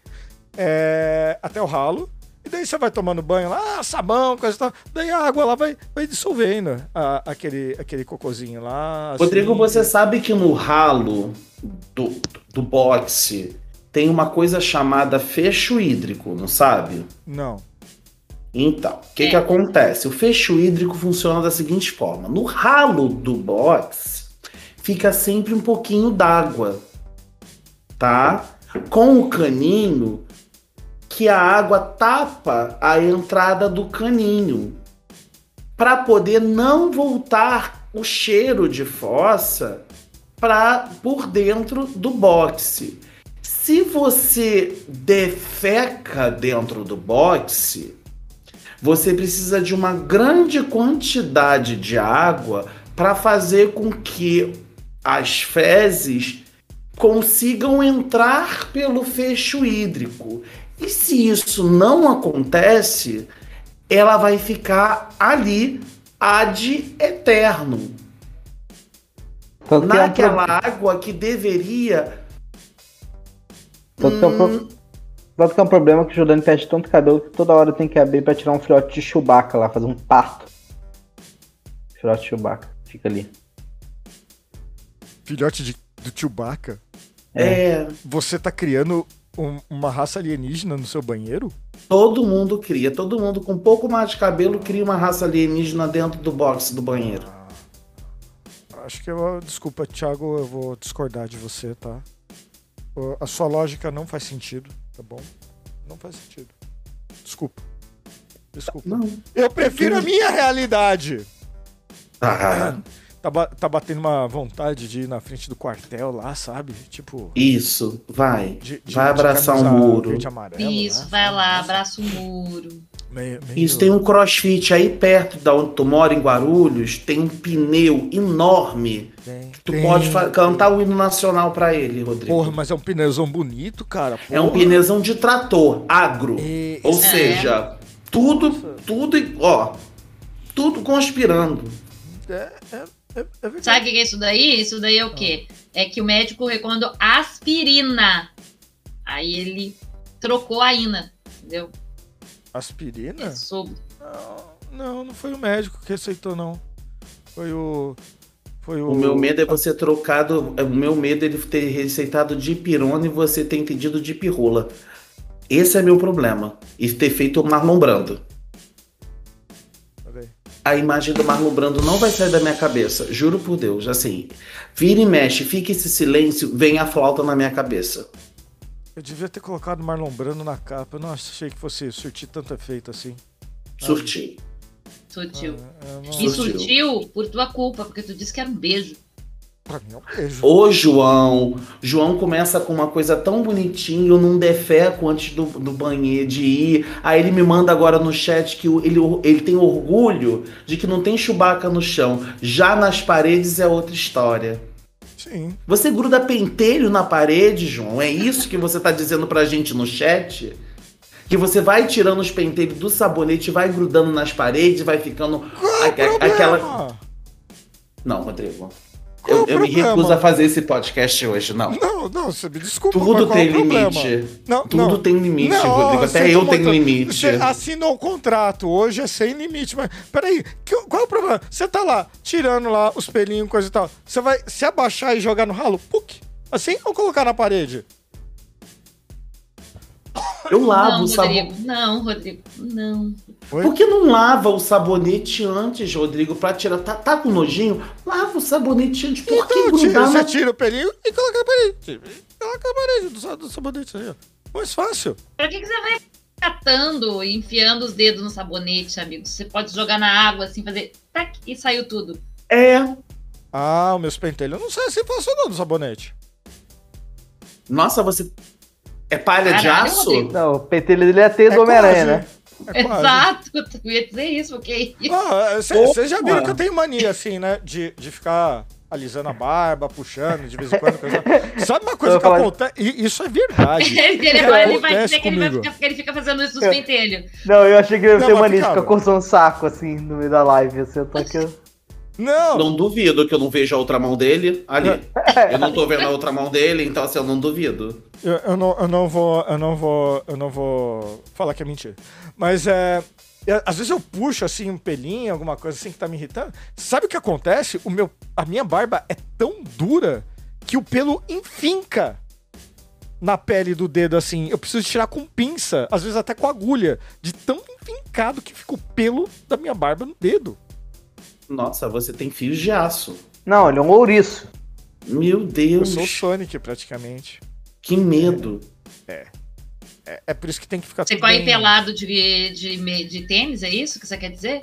É, até o ralo. E daí você vai tomando banho lá, sabão, coisa e tal. Daí a água lá vai, vai dissolvendo a- aquele, aquele cocôzinho lá. assim. Rodrigo, você sabe que no ralo do, do boxe tem uma coisa chamada fecho hídrico, não sabe? Não. Então, o que, É. que acontece? O fecho hídrico funciona da seguinte forma: no ralo do box fica sempre um pouquinho d'água, tá? Com o caninho, que a água tapa a entrada do caninho, para poder não voltar o cheiro de fossa para por dentro do boxe. Se você defeca dentro do boxe, você precisa de uma grande quantidade de água para fazer com que as fezes consigam entrar pelo fecho hídrico. E se isso não acontece, ela vai ficar ali ad eterno. Tanto que é um Naquela água que deveria. Tanto que, é um pro- tanto que é um problema que o Jordani perde tanto cabelo que toda hora tem que abrir pra tirar um filhote de Chewbacca lá, fazer um parto. Filhote de Chewbacca, fica ali. Filhote de, do Chewbacca. É, Você tá criando um- uma raça alienígena no seu banheiro? todo mundo cria. Todo mundo com um pouco mais de cabelo cria uma raça alienígena dentro do box do banheiro. Acho que eu. Desculpa, Thiago, eu vou discordar de você, tá? A sua lógica não faz sentido, tá bom? Não faz sentido. Desculpa. Desculpa. Não. Eu prefiro a minha realidade. Ah, Tá, ba- tá batendo uma vontade de ir na frente do quartel lá, sabe? Tipo. isso, vai. de- de- vai de abraçar um muro. verde amarelo, Isso, né? vai lá, abraça o muro. meio- meio- Isso tem um crossfit aí perto da onde tu mora, em Guarulhos, tem um pneu enorme. tem- Tu tem- pode fa- cantar o hino nacional pra ele, Rodrigo. Porra, mas é um pneuzão bonito, cara. é um porra. pneuzão de trator, agro. E- Ou esse- seja, tudo, tudo, ó, tudo conspirando. É, é, é, é. Sabe o que é isso daí? Isso daí é o quê? É que o médico recomendou aspirina. Aí ele trocou a ina, entendeu? Aspirina? É sobre. Não, não, não foi o médico que receitou, não. Foi o. Foi o. O meu medo é você trocado, o meu medo é ele ter receitado de pirona e você ter entendido de pirrola. Esse é meu problema. E ter feito o Marlon Brando. A imagem do Marlon Brando não vai sair da minha cabeça, juro por Deus. Assim, vira e mexe, fica esse silêncio, vem a flauta na minha cabeça. Eu devia ter colocado Marlon Brando na capa. Eu não achei que fosse surtir tanto efeito assim. Surti. Sutil. Eu não- E surtiu. surtiu por tua culpa, porque tu disse que era um beijo. Pra mim é um beijo. Ô, João, João começa com uma coisa tão bonitinho, num defeco antes do, do banheiro de ir. Aí ele me manda agora no chat que ele, ele tem orgulho de que não tem chubaca no chão. Já nas paredes é outra história. Sim. Você gruda pentelho na parede, João? É isso que você tá dizendo pra gente no chat? Que você vai tirando os pentelhos do sabonete, vai grudando nas paredes, vai ficando aque- problema? aquela. Não, Rodrigo. Qual Eu, o eu me recuso a fazer esse podcast hoje, não. Não, não, você me desculpa. Tudo é tem o limite. Não, Tudo não. tem limite, Não, Rodrigo. Até eu tenho limite. Você assinou um contrato, hoje é sem limite, mas peraí, que- qual é o problema? Você tá lá, tirando lá os pelinhos, coisa e tal. Você vai se abaixar e jogar no ralo? Puk! Assim ou colocar na parede? Eu lavo não, o sabonete. Não, Rodrigo. Não. Oi? Por que não lava o sabonete antes, Rodrigo, pra tirar? Tá, tá com nojinho? Lava o sabonete antes. Por que Então, tira, grudar você na... tira o pelinho e coloca na parede. Coloca na parede do, do sabonete aí, ó. Mais fácil. Pra que, que você vai catando e enfiando os dedos no sabonete, amigo? Você pode jogar na água, assim, fazer. Tac, e saiu tudo. É. Ah, meus pentelhos. Eu não sei se passou não do sabonete. Nossa, você... É palha de Caralho, aço? Rodrigo. Não, o pentelho dele é a teia do Homem-Aranha, né? É. Exato, eu ia dizer isso, porque Vocês já viram que eu tenho mania, assim, né? De, de ficar alisando a barba, puxando de vez em quando. Sabe uma coisa que acontece? E isso é verdade. ele, ele vai dizer que ele, vai ficar, que ele fica fazendo isso nos pentelhos. Não, eu achei que ele ia mas mania de ficar coçando o saco, assim, no meio da live. Assim, eu tô aqui... Não, Não duvido que eu não vejo a outra mão dele ali. Eu não tô vendo a outra mão dele, então assim, eu não duvido. Eu, eu não, eu não vou, eu não vou, eu não vou falar que é mentira. Mas é, é, às vezes eu puxo assim um pelinho, alguma coisa assim que tá me irritando. Sabe o que acontece? O meu, a minha barba é tão dura que o pelo enfinca na pele do dedo assim. Eu preciso tirar com pinça, às vezes até com agulha, de tão enfincado que fica o pelo da minha barba no dedo. Nossa, você tem fios de aço. Não, ele é um ouriço. Meu Eu Deus, sou o Sonic praticamente. Que medo. É, é por isso que tem que ficar Você corre bem- pelado de, de, de tênis, é isso que você quer dizer?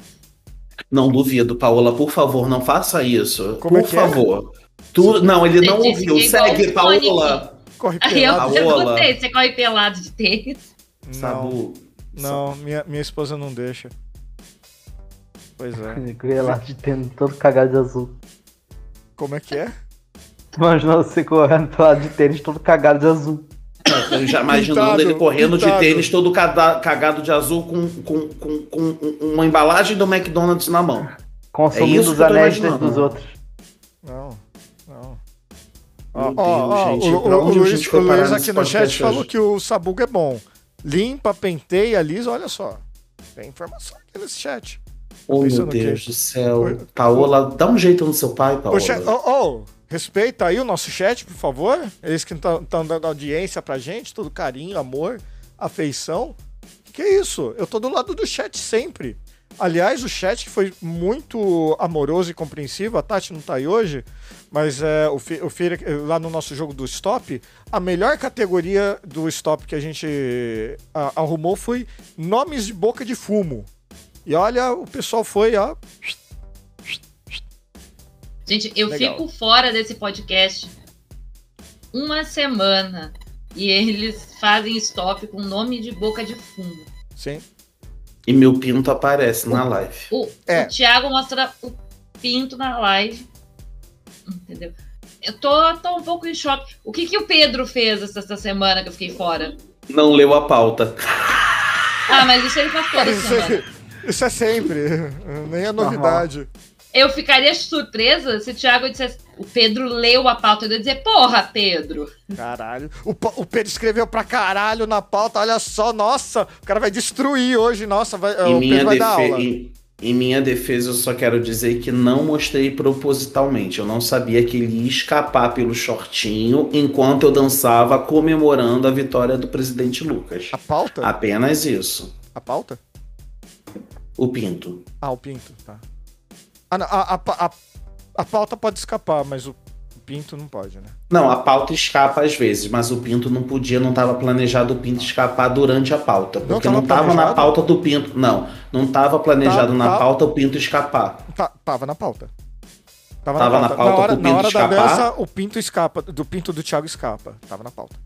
Não duvido, Paola, por favor, não faça isso. Como é por que é? favor. Tu... Não, ele Você não ouviu. é Segue. Paola. Corre Aí eu pelado. Paola. perguntei, você corre pelado de tênis? Não, Sabu. não minha, minha esposa não deixa. Pois é. Ia lá de tênis todo cagado de azul. Como é que é? Imagina você correndo pro lado de tênis todo cagado de azul. Eu já imaginando Pintado, ele correndo pintado. de tênis todo cagado de azul com, com, com, com um- uma embalagem do McDonald's na mão. Consumindo É isso os anéis dos outros. Não, não. Meu Ó, gente, o, o- o Luiz, o Luiz aqui no chat falou hoje? que o sabugo é bom. Limpa, penteia, lisa, olha só. Tem informação aqui nesse chat. Oh, meu? Deus do céu. Paola, dá um jeito no seu pai, Paola. Ô, chat- ô, ô, respeita aí o nosso chat, por favor. Eles que estão dando audiência pra gente, todo carinho, amor, afeição. Que, isso? Eu tô do lado do chat sempre. Aliás, o chat foi muito amoroso e compreensivo, a Tati não tá aí hoje, mas é, o, Fi- o lá no nosso jogo do Stop, a melhor categoria do Stop que a gente a- arrumou foi nomes de boca de fumo. E olha, o pessoal foi, ó. Gente, eu Legal. fico fora desse podcast uma semana e eles fazem stop com nome de boca de fumo. Sim. E meu pinto aparece na live. O, É. o Thiago mostra o pinto na live. Entendeu? Eu tô, tô um pouco em choque. O que, que o Pedro fez essa, essa semana que eu fiquei fora? Não leu a pauta. Ah, mas isso ele faz toda Isso semana. é, isso é sempre, nem é novidade. Eu ficaria surpresa se o Thiago dissesse. O Pedro leu a pauta. Eu ia dizer, porra, Pedro. Caralho. O, o Pedro escreveu pra caralho na pauta, olha só, nossa, o cara vai destruir hoje, nossa, vai, Em o minha, Pedro vai dar aula. em- em minha defesa, eu só quero dizer que não mostrei propositalmente. Eu não sabia que ele ia escapar pelo shortinho enquanto eu dançava comemorando a vitória do presidente Lucas. A pauta? Apenas isso. A pauta? O pinto. Ah, o pinto, tá. A, a, pa- a, a pauta pode escapar, mas o pinto não pode, né? Não, a pauta escapa às vezes, mas o pinto não podia, não estava planejado o pinto escapar durante a pauta. Porque não estava na pauta do pinto. Não, não estava planejado Tá- na tá. pauta o pinto escapar. Tá, tava na pauta. Tava, Tava na pauta hora, pro na pinto hora da escapar? dança, o pinto escapa, do pinto do Thiago escapa. Tava na pauta.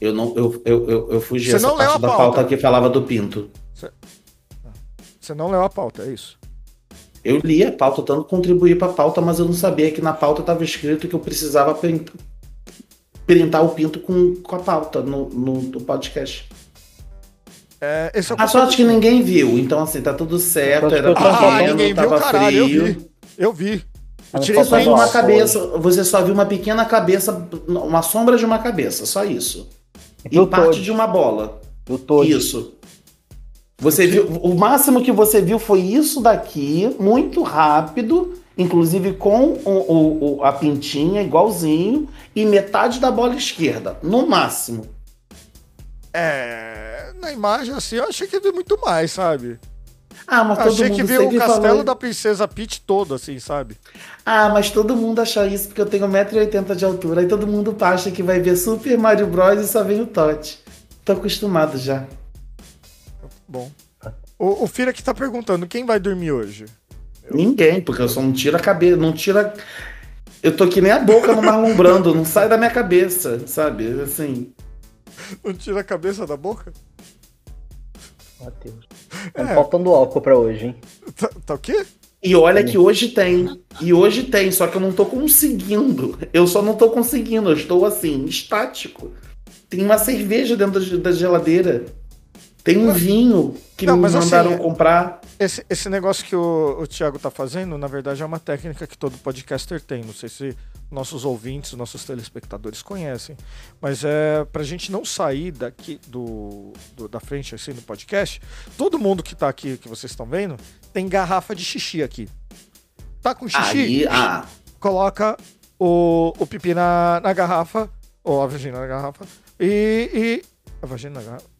Eu não, eu, eu, eu, eu fugi Você essa parte a da pauta? pauta que falava do pinto. Você não leu a pauta, é isso. Eu li a pauta, tanto contribuí para a pauta, mas eu não sabia que na pauta estava escrito que eu precisava print- printar o pinto com, com a pauta no, no, no podcast. É, esse é o A sorte que ninguém viu, então assim, tá tudo certo. Era eu Ah, ninguém viu, tava caralho, eu frio. vi. Eu vi. Eu tirei Você só uma cabeça, você só viu uma pequena cabeça, uma sombra de uma cabeça, só isso. E parte todo. de uma bola. Eu tô. Isso. Você viu, o máximo que você viu foi isso daqui, muito rápido, inclusive com o, o- a pintinha igualzinho e metade da bola esquerda, no máximo. É, na imagem assim, eu achei que viu muito mais, sabe? Ah, mas todo achei mundo que viu o castelo falou... da princesa Peach todo, assim, sabe? Ah, mas todo mundo acha isso porque eu tenho 1,80m de altura. Aí todo mundo acha que vai ver Super Mario Bros e só vem o Totti. Tô acostumado já. Bom. O, o Fira que tá perguntando, quem vai dormir hoje? Ninguém, porque eu só não tiro a cabeça, não tira. Eu tô que nem a boca no Marlon Brando, não sai da minha cabeça, sabe? Assim. Não tira a cabeça da boca? Matheus. Tá É. faltando álcool pra hoje, hein? Tá, tá o quê? E olha que hoje tem. E hoje tem, só que eu não tô conseguindo. Eu só não tô conseguindo, eu estou assim, estático. Tem uma cerveja dentro da geladeira. Tem um vinho que Não, me assim, mandaram comprar. Esse, esse negócio que o, o Thiago tá fazendo, na verdade, é uma técnica que todo podcaster tem. Não sei se nossos ouvintes, nossos telespectadores conhecem. Mas é pra gente não sair daqui do, do- da frente assim no podcast, todo mundo que tá aqui, que vocês estão vendo, tem garrafa de xixi aqui. Tá com xixi? Aí, ah, coloca o, o pipi na, na garrafa, ou a vagina na garrafa, e. e- a vagina na garrafa.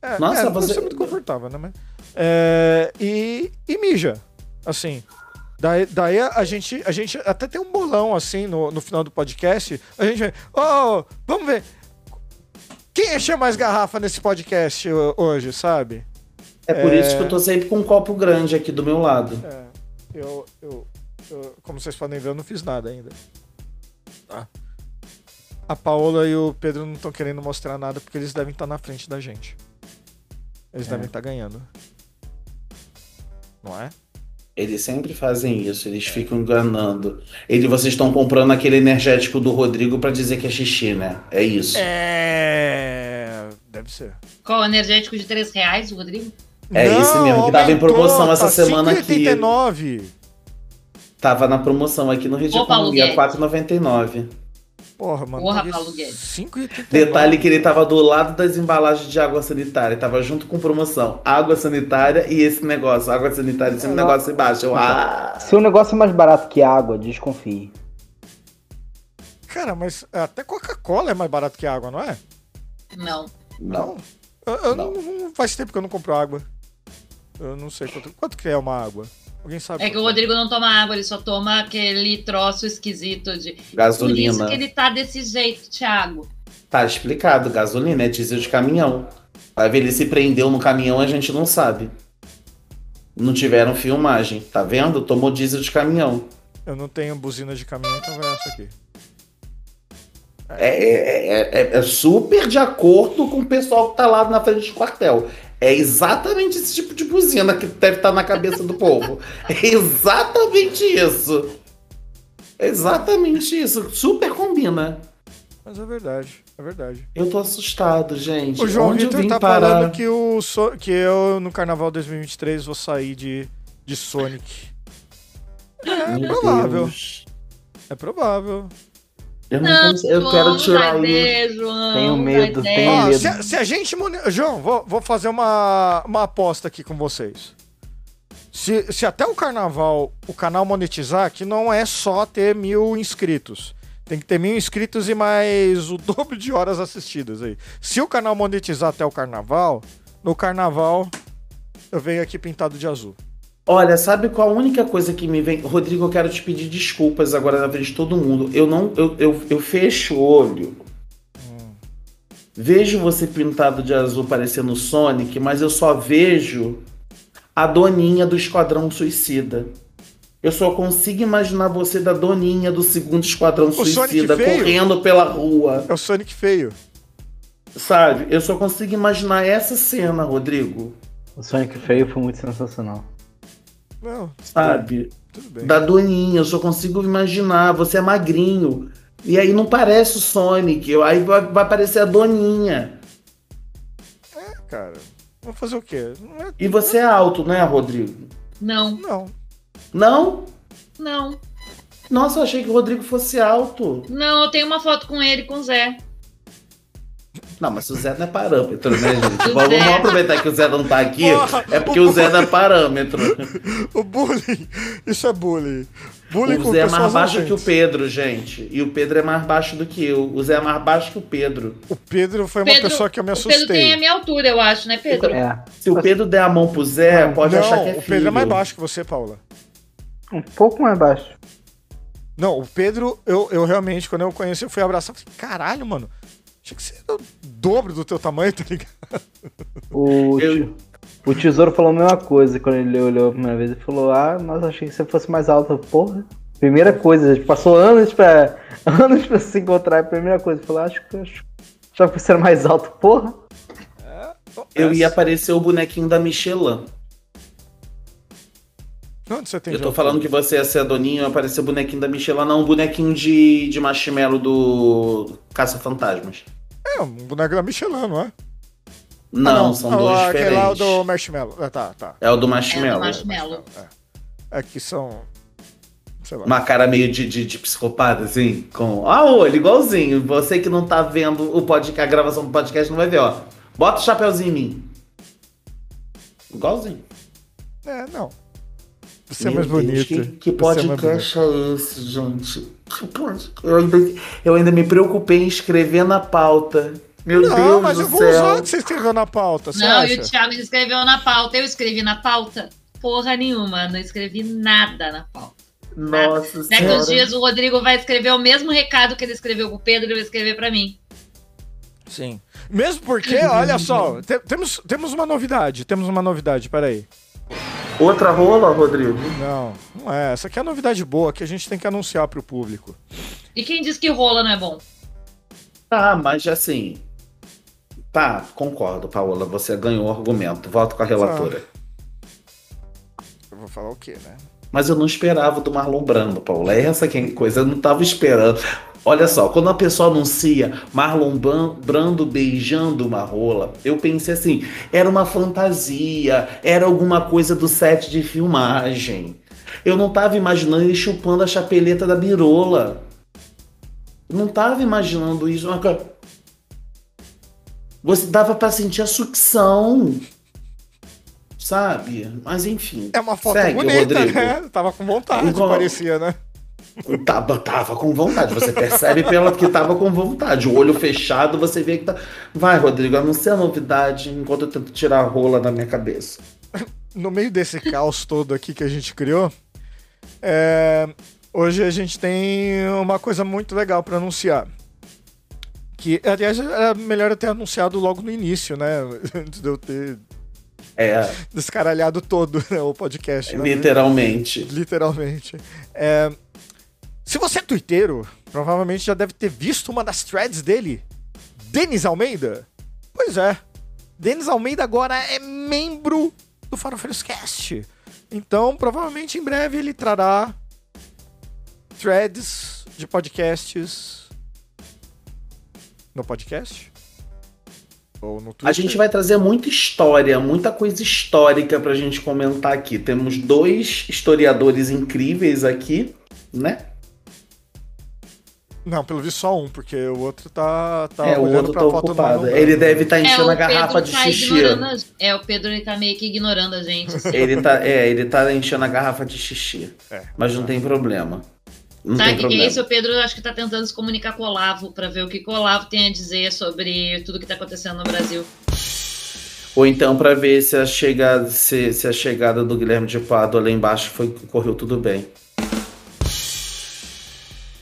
É, Nossa, é, você- é muito confortável, né? Mas, é, e, e mija, assim. Daí, daí a, gente, a gente até tem um bolão, assim, no, no final do podcast. A gente vai, oh, vamos ver. Quem encheu mais garrafa nesse podcast ho- hoje, sabe? é por isso que eu tô sempre com um copo grande aqui do meu lado. É, eu, eu, eu- como vocês podem ver, eu não fiz nada ainda. Tá? A Paola e o Pedro não estão querendo mostrar nada porque eles devem estar na frente da gente. Eles É. devem estar ganhando. Não é? Eles sempre fazem isso, eles ficam enganando. Ele, vocês estão comprando aquele energético do Rodrigo pra dizer que é xixi, né? É isso. É. Deve ser. Qual o energético de 3 reais, Rodrigo? É esse mesmo, que tava em promoção essa tá semana aqui. 5,89. Tava na promoção aqui no Rio de Guedes. 4,99. Porra, mano. Porra, Paulo Guedes. 5,89. Detalhe que ele tava do lado das embalagens de água sanitária, tava junto com promoção. Água sanitária e esse negócio, água sanitária, esse Não. negócio embaixo. Eu, ah, Se o negócio é mais barato que água, desconfie. Cara, mas até Coca-Cola é mais barato que água, não é? Não. não. Eu, eu Não. não- Faz tempo que eu não compro água. Eu não sei quanto, quanto que é uma água. Alguém sabe? É que o Rodrigo não toma água, ele só toma aquele troço esquisito de. Por isso Gasolina. que ele tá desse jeito, Thiago. Tá explicado, gasolina é diesel de caminhão. Vai ver, ele se prendeu no caminhão, a gente não sabe. Não tiveram filmagem, tá vendo? Tomou diesel de caminhão. Eu não tenho buzina de caminhão, então vai essa aqui. É, é- é- é super de acordo com o pessoal que tá lá na frente do quartel. É exatamente esse tipo de buzina que deve estar na cabeça do povo. É exatamente isso. Exatamente isso. Super combina. Mas é verdade, é verdade. Eu tô assustado, gente. O João Onde Vitor tá parar? falando que, o So- que eu, no Carnaval 2023, vou sair de, de Sonic. É provável, Deus. é provável. Eu, não consigo- eu quero tirar isso. ter, João, Tenho medo, tenho medo. se, a- se a gente. João, vou, vou fazer uma, uma aposta aqui com vocês. Se, se até o carnaval o canal monetizar, que não é só ter mil inscritos. Tem que ter mil inscritos e mais o dobro de horas assistidas aí. Se o canal monetizar até o carnaval, no carnaval eu venho aqui pintado de azul. Olha, sabe qual a única coisa que me vem. Rodrigo, eu quero te pedir desculpas agora na frente de todo mundo. Eu não. Eu, eu, eu fecho o olho. Vejo você pintado de azul parecendo Sonic, mas eu só vejo a doninha do Esquadrão Suicida. Eu só consigo imaginar você da doninha do segundo Esquadrão Sonic Suicida correndo pela rua. É o Sonic feio. Sabe? Eu só consigo imaginar essa cena, Rodrigo. O Sonic feio foi muito sensacional. Não, Sabe? tudo bem. da Doninha, eu só consigo imaginar, você é magrinho. E aí não parece o Sonic, aí vai, vai parecer a Doninha. Cara, vou fazer o quê? Não é. E você é alto, né, Rodrigo? Não, Não. Não? não. Nossa, eu achei que o Rodrigo fosse alto. Não, eu tenho uma foto com ele com o Zé. Não, mas o Zé não é parâmetro, né, gente? O Vamos, vamos aproveitar que o Zé não tá aqui, Porra, é porque o Zé não é parâmetro. O bullying. Isso é bullying. Bullying O com Zé é mais baixo que o. Pedro, gente. E o Pedro é mais baixo do que eu. O Zé é mais baixo que o Pedro. O Pedro foi uma Pedro- pessoa que eu me O Pedro tem a assustei. minha altura, eu acho, né, Pedro? É, Se o Pedro der a mão pro Zé, pode não, achar que é o filho. Pedro é mais baixo que você, Paula. um pouco mais baixo. Não, o Pedro, eu, eu realmente, quando eu conheci, eu fui abraçar. Falei, caralho, mano. Achei que você era o dobro do teu tamanho, tá ligado? O, Eu- o tesouro falou a mesma coisa quando ele olhou a primeira vez. Ele falou: Ah, mas achei que você fosse mais alto. Porra. Primeira coisa, a gente passou anos pra, anos pra se encontrar. A primeira coisa, ele falou: Acho que acho, achava que você era mais alto. Porra. Eu ia aparecer o bonequinho da Michelin. Onde você tem Eu tô falando que você ia ser a Doninha, ia aparecer o bonequinho da Michelin, não, o bonequinho de, de marshmallow do Caça-Fantasmas. É, um boneco da Michelin, não é? Não, Ah, são Ah, dois Aquele diferentes. lá do Marshmallow. Ah, tá, tá. É o do É, marshmallow. do marshmallow. É que são. Sei lá. Uma cara meio de, de, de psicopata, assim, com. Ah, olho, igualzinho. Você que não tá vendo o podcast, a gravação do podcast não vai ver, ó. Bota o chapeuzinho em mim. Igualzinho. É, não. Você é Meu mais Deus, bonita. Que, que é podcast é esse, gente? Pod- Eu ainda, me preocupei em escrever na pauta. Meu Não, Deus mas do eu vou céu. usar o que você escreveu na pauta, você Não, acha? e o Thiago escreveu na pauta. Eu escrevi na pauta? Porra nenhuma, não escrevi nada na pauta. Nossa Daqui senhora. uns dias o Rodrigo vai escrever o mesmo recado que ele escreveu pro Pedro, ele vai escrever pra mim. Sim. Mesmo porque, olha só, te- temos, temos uma novidade. Temos uma novidade, peraí. Outra rola, Rodrigo? Não, não é. Essa aqui é a novidade boa que a gente tem que anunciar pro público. E quem diz que rola não é bom? Tá, mas assim. Tá, concordo, Paola. Você ganhou o argumento. Voto com a relatora. Eu vou falar o quê, né? Mas eu não esperava do Marlon Brando, Paola. É essa que é a coisa. Eu não tava esperando. Olha só, quando a pessoa anuncia Marlon Brando beijando uma rola, eu pensei assim: era uma fantasia, era alguma coisa do set de filmagem. Eu não tava imaginando ele chupando a chapeleta da birola. Eu não tava imaginando isso. Você dava pra sentir a sucção. Sabe? Mas enfim. É uma foto Segue, bonita, Rodrigo. né? Tava com vontade, Igual- parecia, né? Tava, tava com vontade. Você percebe pela que tava com vontade. O olho fechado, você vê que tá. Vai, Rodrigo, anuncia a novidade enquanto eu tento tirar a rola da minha cabeça. no meio desse caos todo aqui que a gente criou, é, hoje a gente tem uma coisa muito legal para anunciar. Que, aliás, era melhor eu ter anunciado logo no início, né? Antes de eu ter É, descaralhado todo né, o podcast. né? literalmente. Literalmente. É, se você é twitteiro, provavelmente já deve ter visto uma das threads dele. Denis Almeida? Pois é. Denis Almeida agora é membro do Farofeiros Cast. Então, provavelmente em breve ele trará threads de podcasts no podcast? Ou no Twitter? A gente vai trazer muita história, muita coisa histórica pra gente comentar aqui. Temos dois historiadores incríveis aqui, né? Não, pelo visto só um, porque o outro tá, tá é, o olhando outro pra tá foto ocupado. no Ele deve estar enchendo o a garrafa de tá xixi. a- É, o Pedro ele tá meio que ignorando a gente. assim. Ele tá, é, ele tá enchendo a garrafa de xixi. É. Mas não tem problema. Não Sabe o que problema. é isso? O Pedro acho que tá tentando se comunicar com o Olavo pra ver o que, o Olavo tem a dizer sobre tudo que tá acontecendo no Brasil. Ou então pra ver se a chegada, se, se a chegada do Guilherme de Pádua lá embaixo foi, correu tudo bem.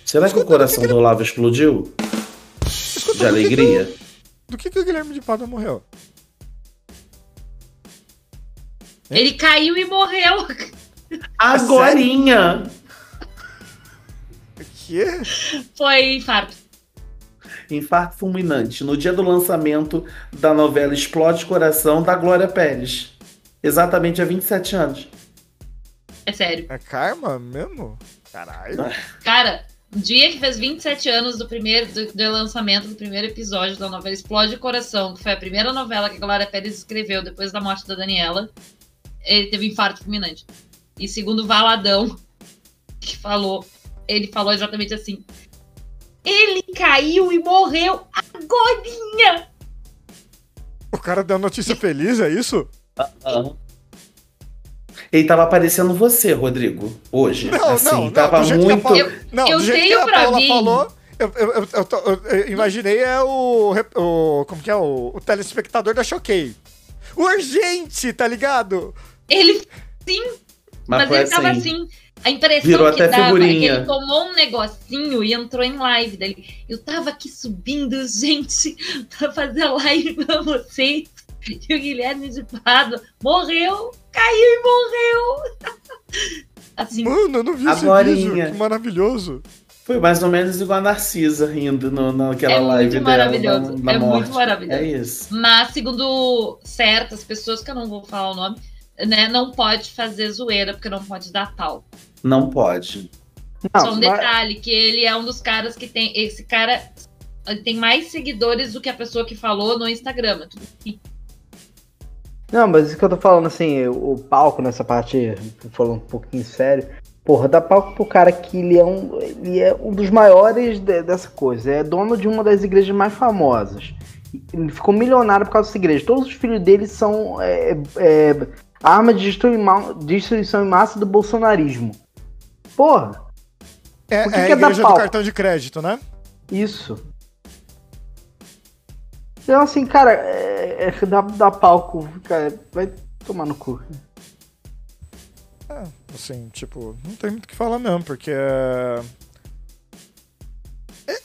Será que o coração do Olavo explodiu? Escuta, De do alegria? Do que, que o Guilherme de Pádua morreu? É? Ele caiu e morreu. Agorinha! Que? Foi infarto. Infarto fulminante. No dia do lançamento da novela Explode Coração da Glória Pérez. Exatamente há 27 anos. É sério. É karma mesmo? Caralho. Cara, no dia que fez 27 anos do primeiro do, do lançamento do primeiro episódio da novela Explode o Coração, que foi a primeira novela que a Glória Pérez escreveu depois da morte da Daniela, ele teve infarto fulminante. E segundo o Valadão, que falou, ele falou exatamente assim: ele caiu e morreu agorinha. O cara deu notícia feliz, é isso? Ele tava aparecendo você, Rodrigo, hoje. Não, assim, não, não, tava a muito. Eu- Não, eu tenho que a pra mim- falou, eu, eu, eu- eu tô- eu- imaginei é o, o. Como que é? O, o telespectador da Choquei. Urgente, tá ligado? Ele sim, Mas, Mas, ele tava assim. assim. A impressão Virou que até dava é que figurinha. ele tomou um negocinho e entrou em live dele. Eu tava aqui subindo, gente, pra fazer live pra vocês. E o Guilherme de Pado morreu, caiu e morreu. Assim, Mano, eu não vi esse Agorinha. vídeo. Que maravilhoso. Foi mais ou menos igual a Narcisa rindo no, naquela é live muito dela. maravilhoso. na- na é morte. muito maravilhoso. É isso. Mas, segundo certas pessoas, que eu não vou falar o nome, né, não pode fazer zoeira, porque não pode dar pau. Não pode. Não, Só um mas- detalhe, que ele é um dos caras que tem. Esse cara ele tem mais seguidores do que a pessoa que falou no Instagram. É tudo assim. Não, mas isso que eu tô falando, assim, o, palco nessa parte, falando um pouquinho sério, porra, dá palco pro cara que ele é um, ele é um dos maiores de- dessa coisa, é dono de uma das igrejas mais famosas. Ele ficou milionário por causa dessa igreja. Todos os filhos dele são é, é, arma de destruição em massa do bolsonarismo. Porra, É, que é a que é da igreja do cartão de crédito, né? isso. Então, assim, cara, é, é, dá, dá palco, cara, vai tomar no cu. É, assim, tipo, não tem muito o que falar mesmo, porque. é,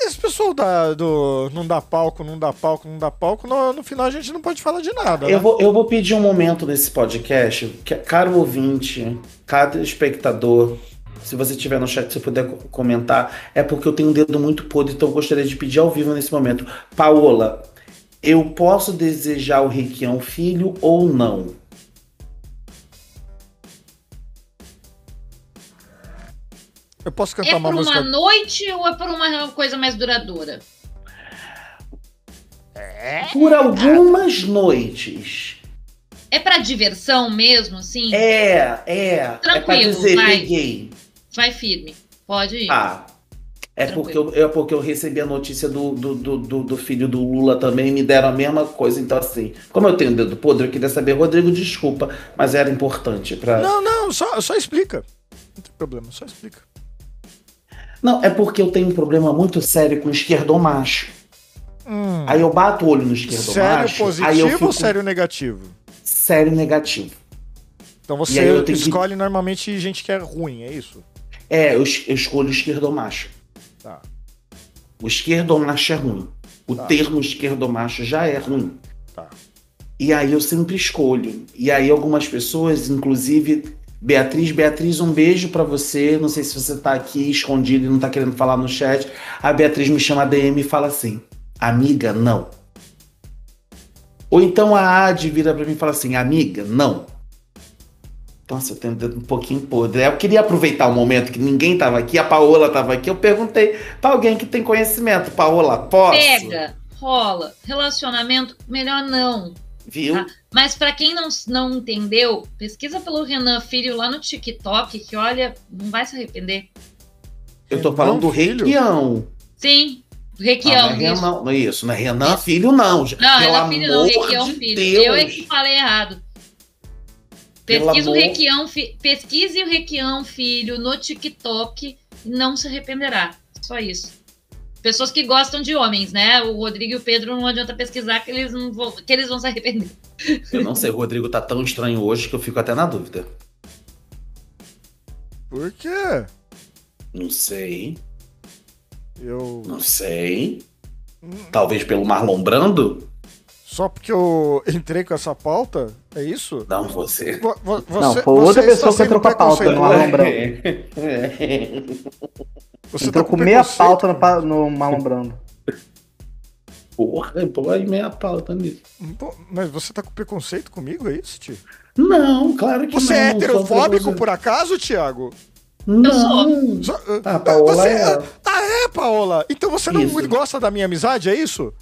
Esse pessoal da, do não dá palco, não dá palco, não dá palco, no, no final a gente não pode falar de nada. Eu né? vou, eu vou pedir um momento nesse podcast, que, caro ouvinte, cada espectador, se você estiver no chat, se puder co- comentar, é porque eu tenho um dedo muito podre, então eu gostaria de pedir ao vivo nesse momento. Paola, eu posso desejar o Requião filho ou não? Eu posso É cantar uma por música. uma noite ou é por uma coisa mais duradoura? Por algumas noites. É pra diversão mesmo, assim? É, é. é pra Tranquilo, dizer, vai. peguei. Vai firme. Pode ir. Ah. É porque, eu, é porque eu recebi a notícia do, do, do, do- do filho do Lula também e me deram a mesma coisa. Então, assim, como eu tenho dedo podre, eu queria saber, Rodrigo, desculpa, mas era importante pra. Não, não, só, só explica. Não tem problema, só explica. Não, é porque eu tenho um problema muito sério com esquerdomacho. Hum, Aí eu bato o olho no sério esquerdomacho, aí eu positivo fico ou sério negativo? sério negativo. Então você tenho que- escolhe normalmente gente que é ruim, é isso? É, eu, eu escolho o esquerdomacho. O esquerdomacho é ruim. O Tá. termo esquerdomacho já é ruim. Tá. E aí eu sempre escolho. E aí algumas pessoas, inclusive Beatriz, Beatriz, um beijo pra você. Não sei se você tá aqui escondido e não tá querendo falar no chat. A Beatriz me chama DM e fala assim: "Amiga, não". Ou então a Ad vira pra mim e fala assim: "Amiga, não". Nossa, eu tenho o dedo um pouquinho podre. Eu queria aproveitar o momento que ninguém tava aqui, a Paola tava aqui. Eu perguntei pra alguém que tem conhecimento: Paola, posso? Pega, rola. Relacionamento, melhor não. Viu? Ah, Mas pra quem não, não entendeu, pesquisa pelo Renan Filho lá no TikTok, que olha, não vai se arrepender. eu tô Renan falando do Filho? Requião. Sim, Ah, Requião, não, é isso. Renan, não é isso, não é Renan Filho, não. Não, Pelo Renan Filho não, Requião de Filho. Deus. Eu é que falei errado. Pelo Pesquisa o Requião, fi- pesquise o Requião Filho no TikTok e não se arrependerá. Só isso. Pessoas que gostam de homens, né? O Rodrigo e o Pedro não adianta pesquisar que eles, não vão, que eles vão se arrepender. Eu não sei, o Rodrigo tá tão estranho hoje que eu fico até na dúvida. Por quê? Não sei, Eu. não sei. Talvez pelo Marlon Brando? Só porque eu entrei com essa pauta? É isso? Não, você. Vo- vo- Não, você- foi outra você pessoa que entrou com a pauta, Brando. É. Você Entrou tá com meia preconceito pauta no, no Marlon Brando. Porra, pô, aí meia pauta nisso. Pô, Mas você tá com preconceito comigo, é isso, tio? Não, claro que Você não. é não sou heterofóbico preconceito. por acaso, Thiago? Não. Só- A Paola você é. Ah, é, Paola? Então você não Isso. gosta da minha amizade, é isso?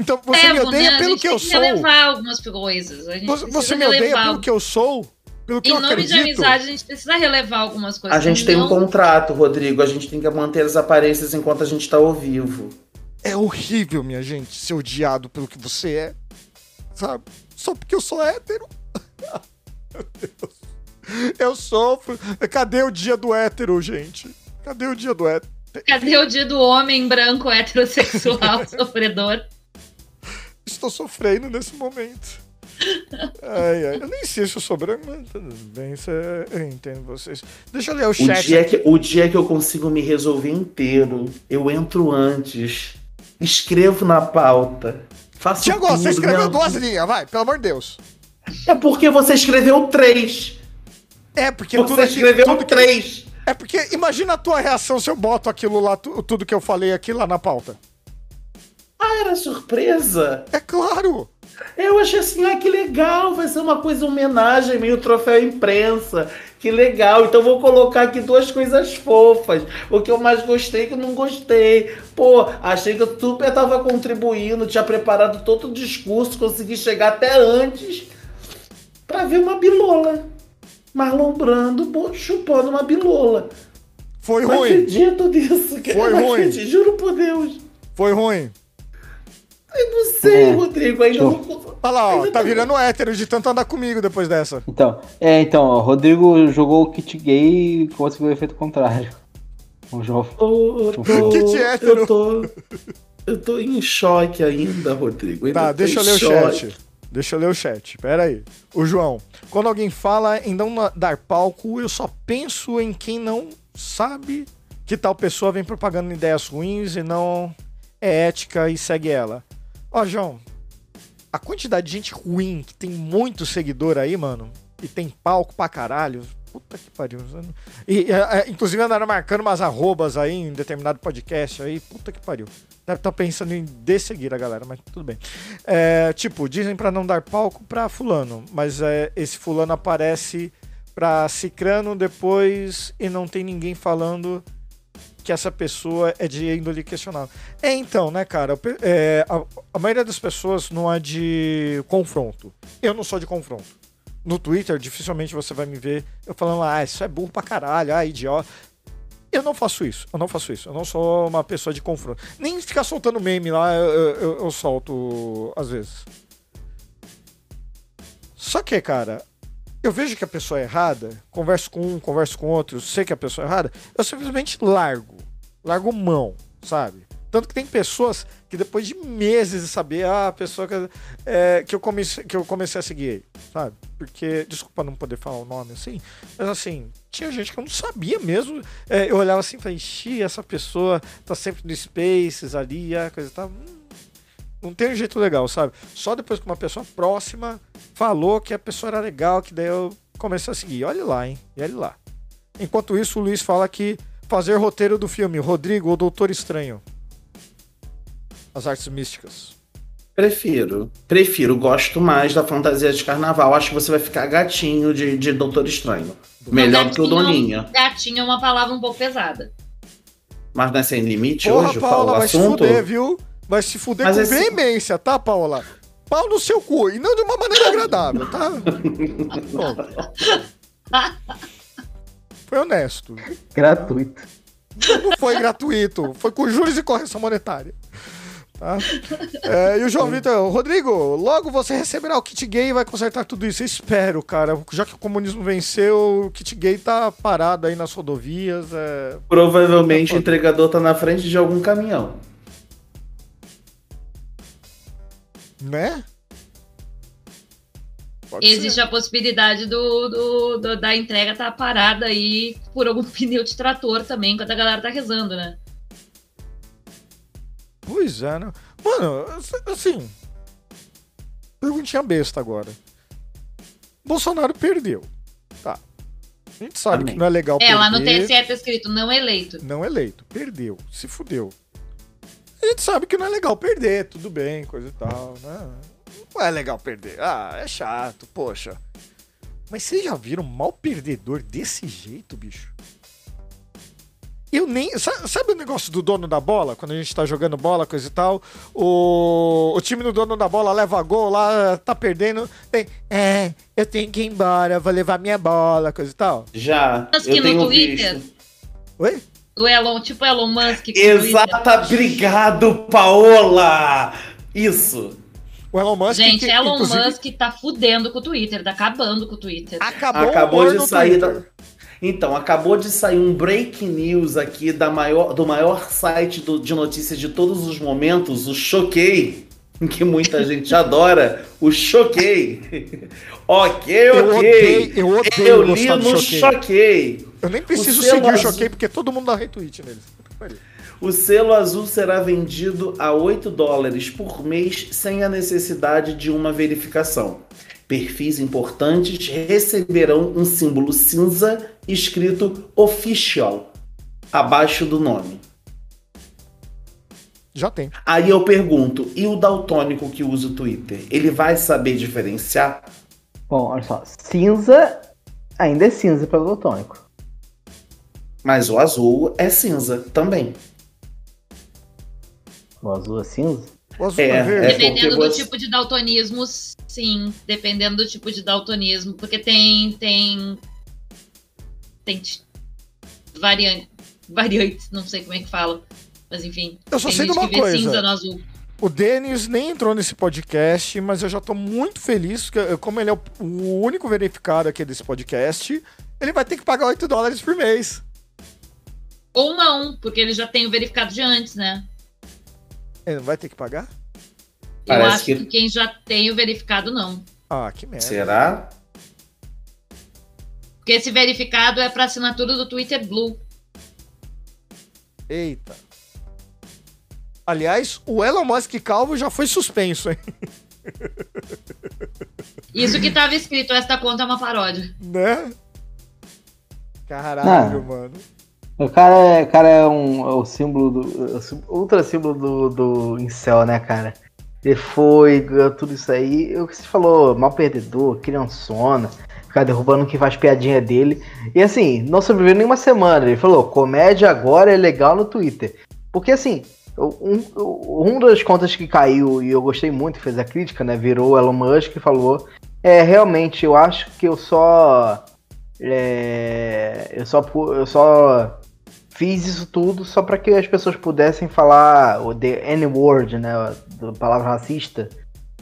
Então você me odeia né? pelo a gente que eu tem sou. relevar algumas coisas. A gente Você, você me odeia pelo que eu sou? Pelo que Em eu nome acredito? de amizade, a gente precisa relevar algumas coisas. A gente tem um Não- contrato, Rodrigo. A gente tem que manter as aparências enquanto a gente tá ao vivo. É horrível, minha gente, ser odiado pelo que você é. Sabe? Só porque eu sou hétero. Meu Deus. Eu sofro. Cadê o dia do hétero, gente? Cadê o dia do hétero? Cadê o dia do homem branco heterossexual sofredor? Estou sofrendo nesse momento. Ai, ai. Eu nem sei se eu sou branco, mas tudo bem. É... Eu entendo vocês. Deixa eu ler o O chat. dia, que, o dia que eu consigo me resolver inteiro, eu entro antes, escrevo na pauta, faço Tiago, tudo. você escreveu minha- duas linhas, vai, pelo amor de Deus. É porque você escreveu três. É, porque Você tudo escreveu tudo que- três. É porque imagina a tua reação se eu boto aquilo lá, tu- tudo que eu falei aqui lá na pauta. Ah, era surpresa. É claro. Eu achei assim, ah, que legal, vai ser uma coisa homenagem, meio troféu imprensa. Que legal. Então vou colocar aqui duas coisas fofas. O que eu mais gostei e o que eu não gostei. Pô, achei que eu super tava contribuindo, tinha preparado todo o discurso, consegui chegar até antes pra ver uma bilola. Marlon Brando chupando uma bilola. Foi Não ruim. acredito nisso, cara. Foi Não ruim. acredito, juro por Deus. Foi ruim. Eu não sei, É. Rodrigo, ainda Show. não. Olha lá, ó, Ainda tá virando hétero de tanto andar comigo depois dessa. Então, é, então, ó, Rodrigo jogou o kit gay e conseguiu o efeito contrário. O jogo. Ô, eu tô, Que hétero. eu tô, eu tô em choque ainda, Rodrigo. Ainda Tá, deixa eu ler o choque. chat. Deixa eu ler o chat. Pera aí. O João. Quando alguém fala em não dar palco, eu só penso em quem não sabe que tal pessoa vem propagando ideias ruins e não é ética e segue ela. Ó, João. A quantidade de gente ruim que tem muito seguidor aí, mano, e tem palco pra caralho. Puta que pariu. E, é, é, inclusive andaram marcando umas arrobas aí em determinado podcast aí. Puta que pariu. Deve estar pensando em desseguir a galera, mas tudo bem. É, tipo, dizem pra não dar palco pra fulano, mas é, esse fulano aparece pra cicrano depois e não tem ninguém falando que essa pessoa é de índole questionável. É então, né, cara? é, a, a maioria das pessoas não é de confronto. Eu não sou de confronto. No Twitter, dificilmente você vai me ver eu falando, ah, isso é burro pra caralho, ah, idiota. Eu não faço isso, eu não faço isso. Eu não sou uma pessoa de confronto. Nem ficar soltando meme lá, eu, eu- eu solto às vezes. Só que, cara, eu vejo que a pessoa é errada, converso com um, converso com outro, sei que a pessoa é errada, eu simplesmente largo. Largo mão, sabe? Tanto que tem pessoas que depois de meses de saber, ah, a pessoa que, é, que, eu comecei, que eu comecei a seguir, sabe? Porque, desculpa não poder falar o nome assim, mas assim, tinha gente que eu não sabia mesmo. É, eu olhava assim e falei, essa pessoa tá sempre no Spaces ali, a coisa tá. Hum, não tem um jeito legal, sabe? Só depois que uma pessoa próxima falou que a pessoa era legal, que daí eu comecei a seguir. Olha lá, hein? E olha lá. Enquanto isso, o Luiz fala que fazer roteiro do filme Rodrigo ou Doutor Estranho. As artes místicas. Prefiro. Prefiro. Gosto mais da fantasia de carnaval. Acho que você vai ficar gatinho de, de Doutor Estranho. Melhor do que o Gatinho- Doninha. Gatinho é uma palavra um pouco pesada. Mas não é sem limite Porra, hoje o Paula, o vai se assunto? fuder, viu? Vai se fuder Mas com esse- veemência, tá, Paula? Pau no seu cu, e não de uma maneira agradável, tá? Bom. Foi honesto. Gratuito. Não foi gratuito, foi com juros e correção monetária. Tá? É, e o João Vitor, Rodrigo, logo você receberá o kit gay e vai consertar tudo isso. Eu espero, cara. Já que o comunismo venceu, o kit gay tá parado aí nas rodovias. É... Provavelmente o entregador tá na frente de algum caminhão. Né? Pode Existe ser. a possibilidade do, do- do- da entrega estar parada aí por algum pneu de trator também, enquanto a galera tá rezando, né? Pois é, né? Mano, assim. Perguntinha besta agora. Bolsonaro perdeu. Tá. A gente sabe Amém. que não é legal É, perder. lá no TSE tá escrito não eleito. Não eleito. Perdeu. Se fudeu. A gente sabe que não é legal perder, tudo bem, coisa e tal, né? Não é legal perder. Ah, é chato, poxa. Mas vocês já viram mal perdedor desse jeito, bicho? Eu nem. sa- Sabe o negócio do dono da bola? Quando a gente tá jogando bola, coisa e tal. O, o time do dono da bola leva gol lá, tá perdendo. Tem. É, eu tenho que ir embora, vou levar minha bola, coisa e tal. Já. Mas eu que no Twitter- visto. Oi? O Elon, tipo Elon Musk. que Exata, obrigado, Paola! Isso. O Elon Musk. Gente, que, Elon inclusive, Musk tá fudendo com o Twitter, tá acabando com o Twitter. Acabou, Acabou de sair Twitter. da- Então, acabou de sair um break news aqui da maior, do maior site do- de notícias de todos os momentos, o Choquei, que muita gente adora, o Choquei. ok, Eu ok. odeio, eu odeio Eu li no Choquei. Choquei. Eu nem preciso O selo seguir o azul- Choquei, porque todo mundo dá retweet neles. O selo azul será vendido a 8 dólares por mês sem a necessidade de uma verificação. Perfis importantes receberão um símbolo cinza escrito official abaixo do nome. Já tem. Aí eu pergunto, e o daltônico que usa o Twitter? Ele vai saber diferenciar? Bom, olha só. Cinza ainda é cinza pelo daltônico. Mas o azul é cinza também. O azul é cinza? O azul É, é, verde. é. Dependendo do você- tipo de daltonismo, sim. Dependendo do tipo de daltonismo. Porque tem. Tem. Tem variante, variantes, não sei como é que fala. Mas enfim. Eu só tem sei de uma coisa. cinza no azul. O Denis nem entrou nesse podcast, mas eu já tô muito feliz, que, como ele é o, o único verificado aqui desse podcast, ele vai ter que pagar 8 dólares por mês. Ou não, porque ele já tem o verificado de antes, né? Ele não vai ter que pagar? Eu Parece acho que- que... quem já tem o verificado, não. Ah, que merda. Será? Porque esse verificado é para assinatura do Twitter Blue. Eita. Aliás, o Elon Musk calvo já foi suspenso, hein? Isso que tava escrito, esta conta é uma paródia. Né? Caralho, Ah. mano. O cara é, o cara é um é o símbolo do. é ultra símbolo do, do Incel, né, cara? Ele foi, ganhou tudo isso aí. O que você falou, mal perdedor, criançona, ficar derrubando quem faz piadinha dele. E assim, não sobreviveu nenhuma semana. Ele falou, comédia agora é legal no Twitter. Porque assim, um, um das contas que caiu, e eu gostei muito, fez a crítica, né? Virou Elon Musk e falou. É, realmente, eu acho que eu só. É, eu só. Eu só fiz isso tudo só para que as pessoas pudessem falar o the N-word, né, a palavra racista,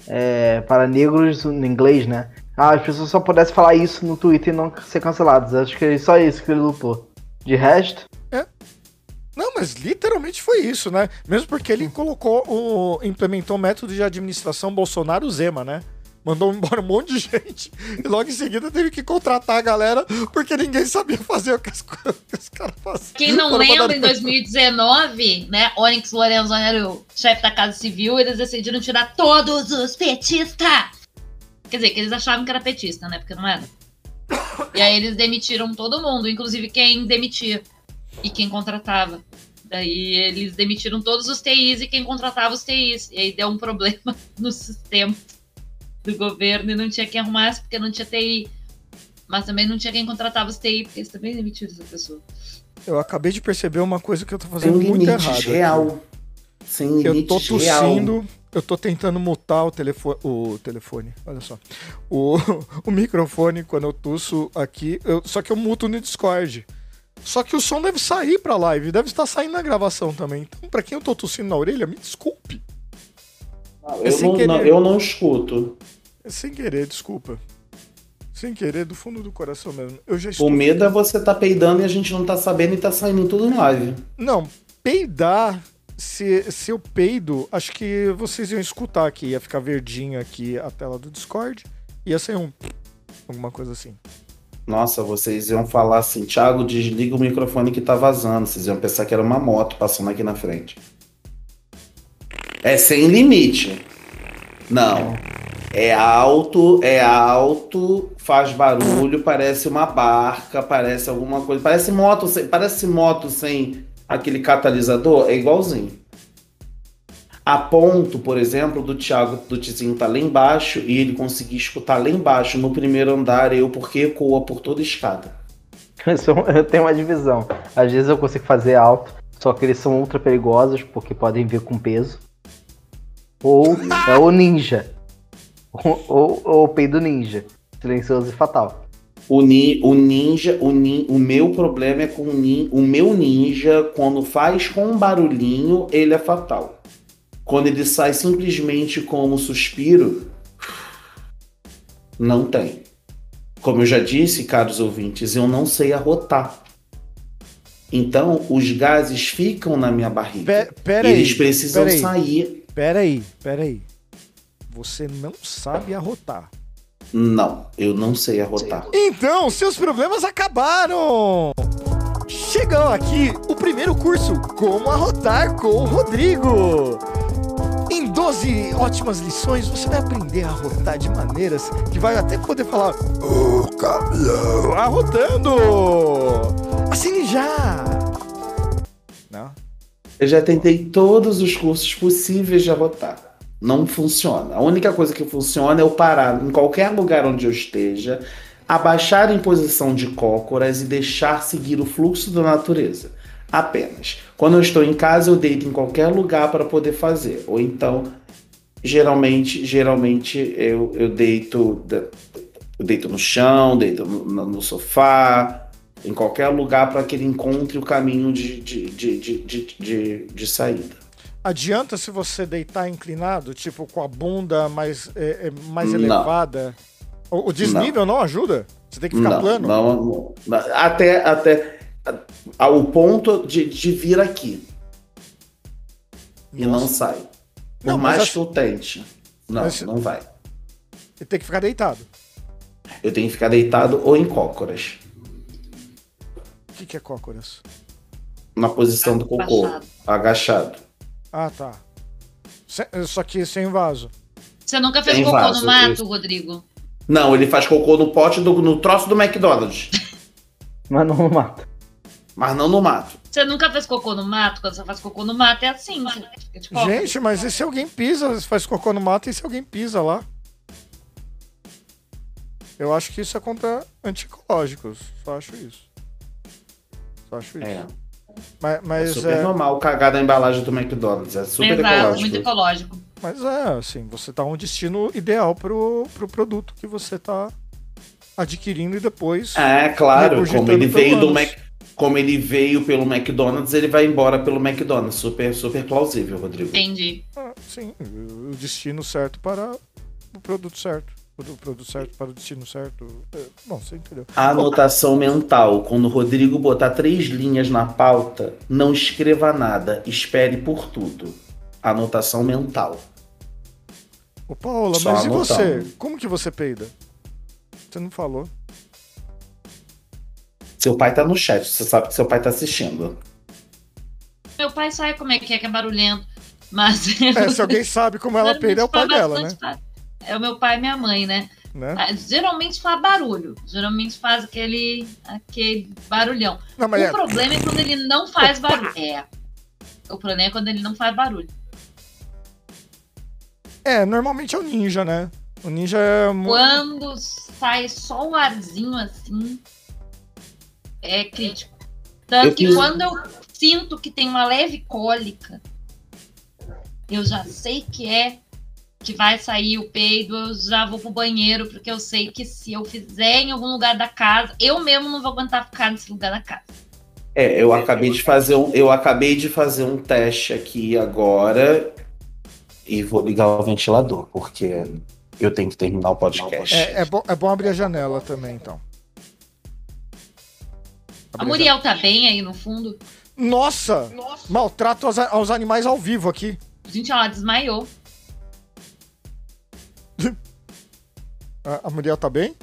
é, para negros no inglês, né? Ah, as pessoas só pudessem falar isso no Twitter e não ser canceladas. Acho que é só isso que ele lutou. De resto, Não, mas literalmente foi isso, né? Mesmo porque ele colocou o. implementou o método de administração Bolsonaro Zema, né? Mandou embora um monte de gente e logo em seguida teve que contratar a galera porque ninguém sabia fazer o que os, os caras faziam. Quem não lembra, em 2019, né? Onyx Lorenzoni era o chefe da Casa Civil, eles decidiram tirar todos os petistas. Quer dizer, que eles achavam que era petista, né? Porque não era. E aí eles demitiram todo mundo, inclusive quem demitia e quem contratava. Daí eles demitiram todos os TIs e quem contratava os TIs. E aí deu um problema no sistema do governo e não tinha quem arrumasse porque não tinha TI. Mas também não tinha quem contratava os TI, porque eles também demitiram essa pessoa. Eu acabei de perceber uma coisa que eu tô fazendo muito errado. Real. Sem eu tô tossindo, real. eu tô tentando mutar o telefone, o telefone, olha só, o, o microfone quando eu tuço aqui, eu, só que eu muto no Discord. Só que o som deve sair pra live, deve estar saindo na gravação também. Então, pra quem eu tô tossindo na orelha, me desculpe. Eu, sem não, querer. não- eu não escuto. É sem querer, desculpa. Sem querer, do fundo do coração mesmo. Eu já. O medo é você tá peidando e a gente não tá sabendo e tá saindo tudo em live. Não, peidar. Se, se eu peido, acho que vocês iam escutar aqui. Ia ficar verdinho aqui a tela do Discord. Ia ser um. Alguma coisa assim. Nossa, vocês iam falar assim, Thiago, desliga o microfone que tá vazando. Vocês iam pensar que era uma moto passando aqui na frente. É sem limite. Não. É alto, é alto, faz barulho, parece uma barca, parece alguma coisa. Parece moto, sem, parece moto sem aquele catalisador, é igualzinho. A ponto, por exemplo, do Thiago do Tizinho tá lá embaixo e ele conseguir escutar lá embaixo no primeiro andar, eu porque ecoa por toda a escada. Eu, sou- eu tenho uma divisão. Às vezes eu consigo fazer alto, só que eles são ultra perigosos porque podem vir com peso. Ou é o ninja. Ou, ou, ou o peido ninja. Silencioso e fatal. O, ni, o ninja, o, nin, o meu problema é com o, nin, o meu ninja, quando faz com um barulhinho, ele é fatal. Quando ele sai simplesmente como um suspiro, não tem. Como eu já disse, caros ouvintes, eu não sei arrotar. Então, os gases ficam na minha barriga. Pe- pera e aí. eles precisam pera sair. Pera aí, pera aí. Você não sabe arrotar. Não, eu não sei arrotar. Então, seus problemas acabaram! Chegou aqui o primeiro curso Como Arrotar com o Rodrigo. Em 12 ótimas lições, você vai aprender a arrotar de maneiras que vai até poder falar Ô caminhão, arrotando! Assine já! Não? Eu já tentei todos os cursos possíveis de arrotar. Não funciona. A única coisa que funciona é eu parar em qualquer lugar onde eu esteja, abaixar em posição de cócoras e deixar seguir o fluxo da natureza. Apenas. Quando eu estou em casa, eu deito em qualquer lugar para poder fazer. Ou então, geralmente, geralmente eu, eu deito eu deito no chão, deito no, no sofá, em qualquer lugar para que ele encontre o caminho de, de, de, de, de, de, de saída. Adianta se você deitar inclinado, tipo com a bunda mais, é, é, mais Não. elevada? O, o desnível não. ajuda? Você tem que ficar não, plano? Não, não. Até, até ao ponto de, de vir aqui. E não Nossa. sai. Por Não, mais que eu tente. Não, Mas- não vai. Ele tem que ficar deitado. Eu tenho que ficar deitado ou em cócoras. O que, que é cócoras? Na posição do cocô. Agachado. Agachado. Ah, tá. Só que sem vaso. Você nunca fez Tem cocô vaso, no mato, isso. Rodrigo? Não, ele faz cocô no pote, do, no troço do McDonald's. Mas não mata. Mas não no mato. Você nunca fez cocô no mato? Quando você faz cocô no mato é assim. Você de cócoras. Gente, mas e se alguém pisa, faz cocô no mato e se alguém pisa lá? Eu acho que isso é contra anticológicos. Só acho isso. Só acho isso. É. Mas, É mas super é, normal cagar da embalagem do McDonald's. É super Exato, ecológico. muito ecológico. mas é, assim, você tá um destino ideal pro, pro produto que você tá adquirindo e depois. É, claro. Como ele veio do Mac... Como ele veio pelo McDonald's, ele vai embora pelo McDonald's. Super, super plausível, Rodrigo. Entendi. Ah, sim, o destino certo para o produto certo. Pro produto certo, para o destino certo. É, bom, você entendeu. Anotação mental. Quando o Rodrigo botar três linhas na pauta, não escreva nada. Espere por tudo. Anotação mental. Ô, Paula, Só mas e anotando. você? Como que você peida? Você não falou. Seu pai tá no chat, você sabe que seu pai tá assistindo. Meu pai sabe como é que é, que é barulhento. Mas. É, se alguém sabe como ela peida, é o pai dela, né? É o meu pai e minha mãe, né? né? Ah, Geralmente faz barulho. Geralmente faz aquele, aquele barulhão. Não, mas o é, problema é quando ele não faz barulho. É. O problema é quando ele não faz barulho. é, normalmente é o ninja, né? O ninja é. Quando sai só o arzinho assim, é crítico. Tanto Eu que quis- quando eu sinto que tem uma leve cólica, eu já sei que é que vai sair o peido, eu já vou pro banheiro, porque eu sei que se eu fizer em algum lugar da casa, eu mesmo não vou aguentar ficar nesse lugar da casa. É, eu acabei de fazer um, eu acabei de fazer um teste aqui agora e vou ligar o ventilador, porque eu tenho que terminar o podcast. É, é, bom, é bom abrir a janela também, então. A Abrir Muriel tá bem aí no fundo. Nossa! Maltrato aos, a- aos animais ao vivo aqui. Gente, ela desmaiou. A, a Muriel tá bem?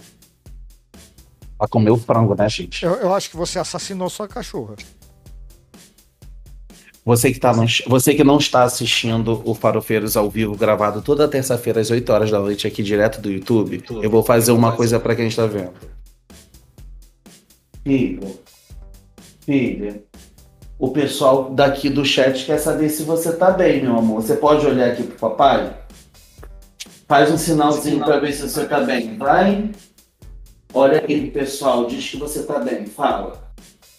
Ela comeu frango, né, gente? Eu, eu acho que você assassinou sua cachorra. Você que, tá no- você que não está assistindo o Farofeiros ao vivo gravado toda terça-feira às 8 horas da noite aqui direto do YouTube, eu vou fazer uma coisa para quem está vendo. Filha, filha, o pessoal daqui do chat quer saber se você tá bem, meu amor. Você pode olhar aqui pro papai? Faz um sinalzinho para ver se você tá bem, vai? Olha aquele pessoal, diz que você tá bem, fala.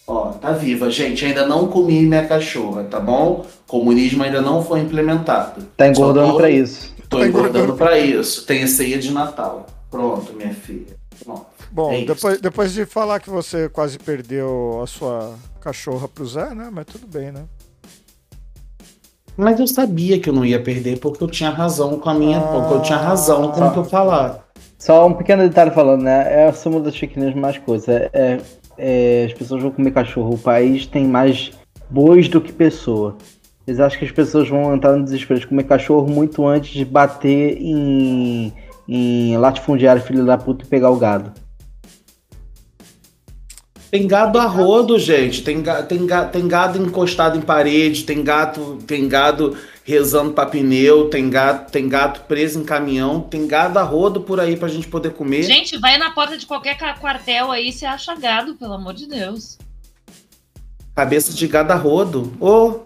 Ó, tá viva, gente. Ainda não comi minha cachorra, tá bom? Comunismo ainda não foi implementado. Tá engordando tô- pra isso. Tô Tá engordando pra isso. Tem ceia de Natal. Pronto, minha filha. Pronto. Bom, É depois, depois de falar que você quase perdeu a sua cachorra pro Zé, né? Mas tudo bem, né? Mas eu sabia que eu não ia perder porque eu tinha razão com a minha. Ah. porque eu tinha razão com o que eu falar. Só um pequeno detalhe falando, né? É a soma das fake news mais coisa. É, é- é, as pessoas vão comer cachorro. O país tem mais bois do que pessoa. Eles acham que as pessoas vão entrar no desespero de comer cachorro muito antes de bater em, em latifundiário, filho da puta, e pegar o gado. Tem gado a rodo, gente. Tem, ga- tem, ga- tem gado encostado em parede, tem gato, tem gado rezando pra pneu, tem gato, tem gato preso em caminhão, tem gado a rodo por aí pra gente poder comer. Gente, vai na porta de qualquer quartel aí, você acha gado, pelo amor de Deus. Cabeça de gado a rodo. Ô,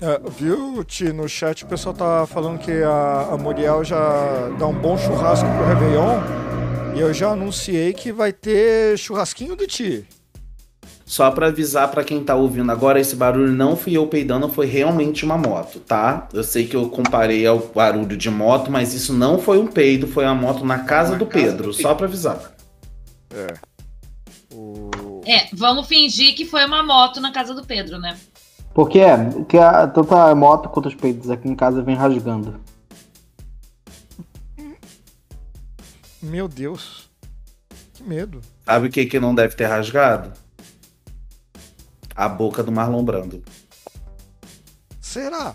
É, viu, Ti, no chat o pessoal tá falando que a, a Muriel já dá um bom churrasco pro Réveillon. E eu já anunciei que vai ter churrasquinho do Ti. Só pra avisar pra quem tá ouvindo agora, esse barulho não fui eu peidando, foi realmente uma moto, tá? Eu sei que eu comparei ao barulho de moto, mas isso não foi um peido, foi a moto na casa do Pedro, só pra avisar. O... É, vamos fingir que foi uma moto na casa do Pedro, né? Porque é, que a, tanto a moto quanto os peitos aqui em casa vem rasgando. Meu Deus. Que medo. Sabe o que que não deve ter rasgado? A boca do Marlon Brando. Será?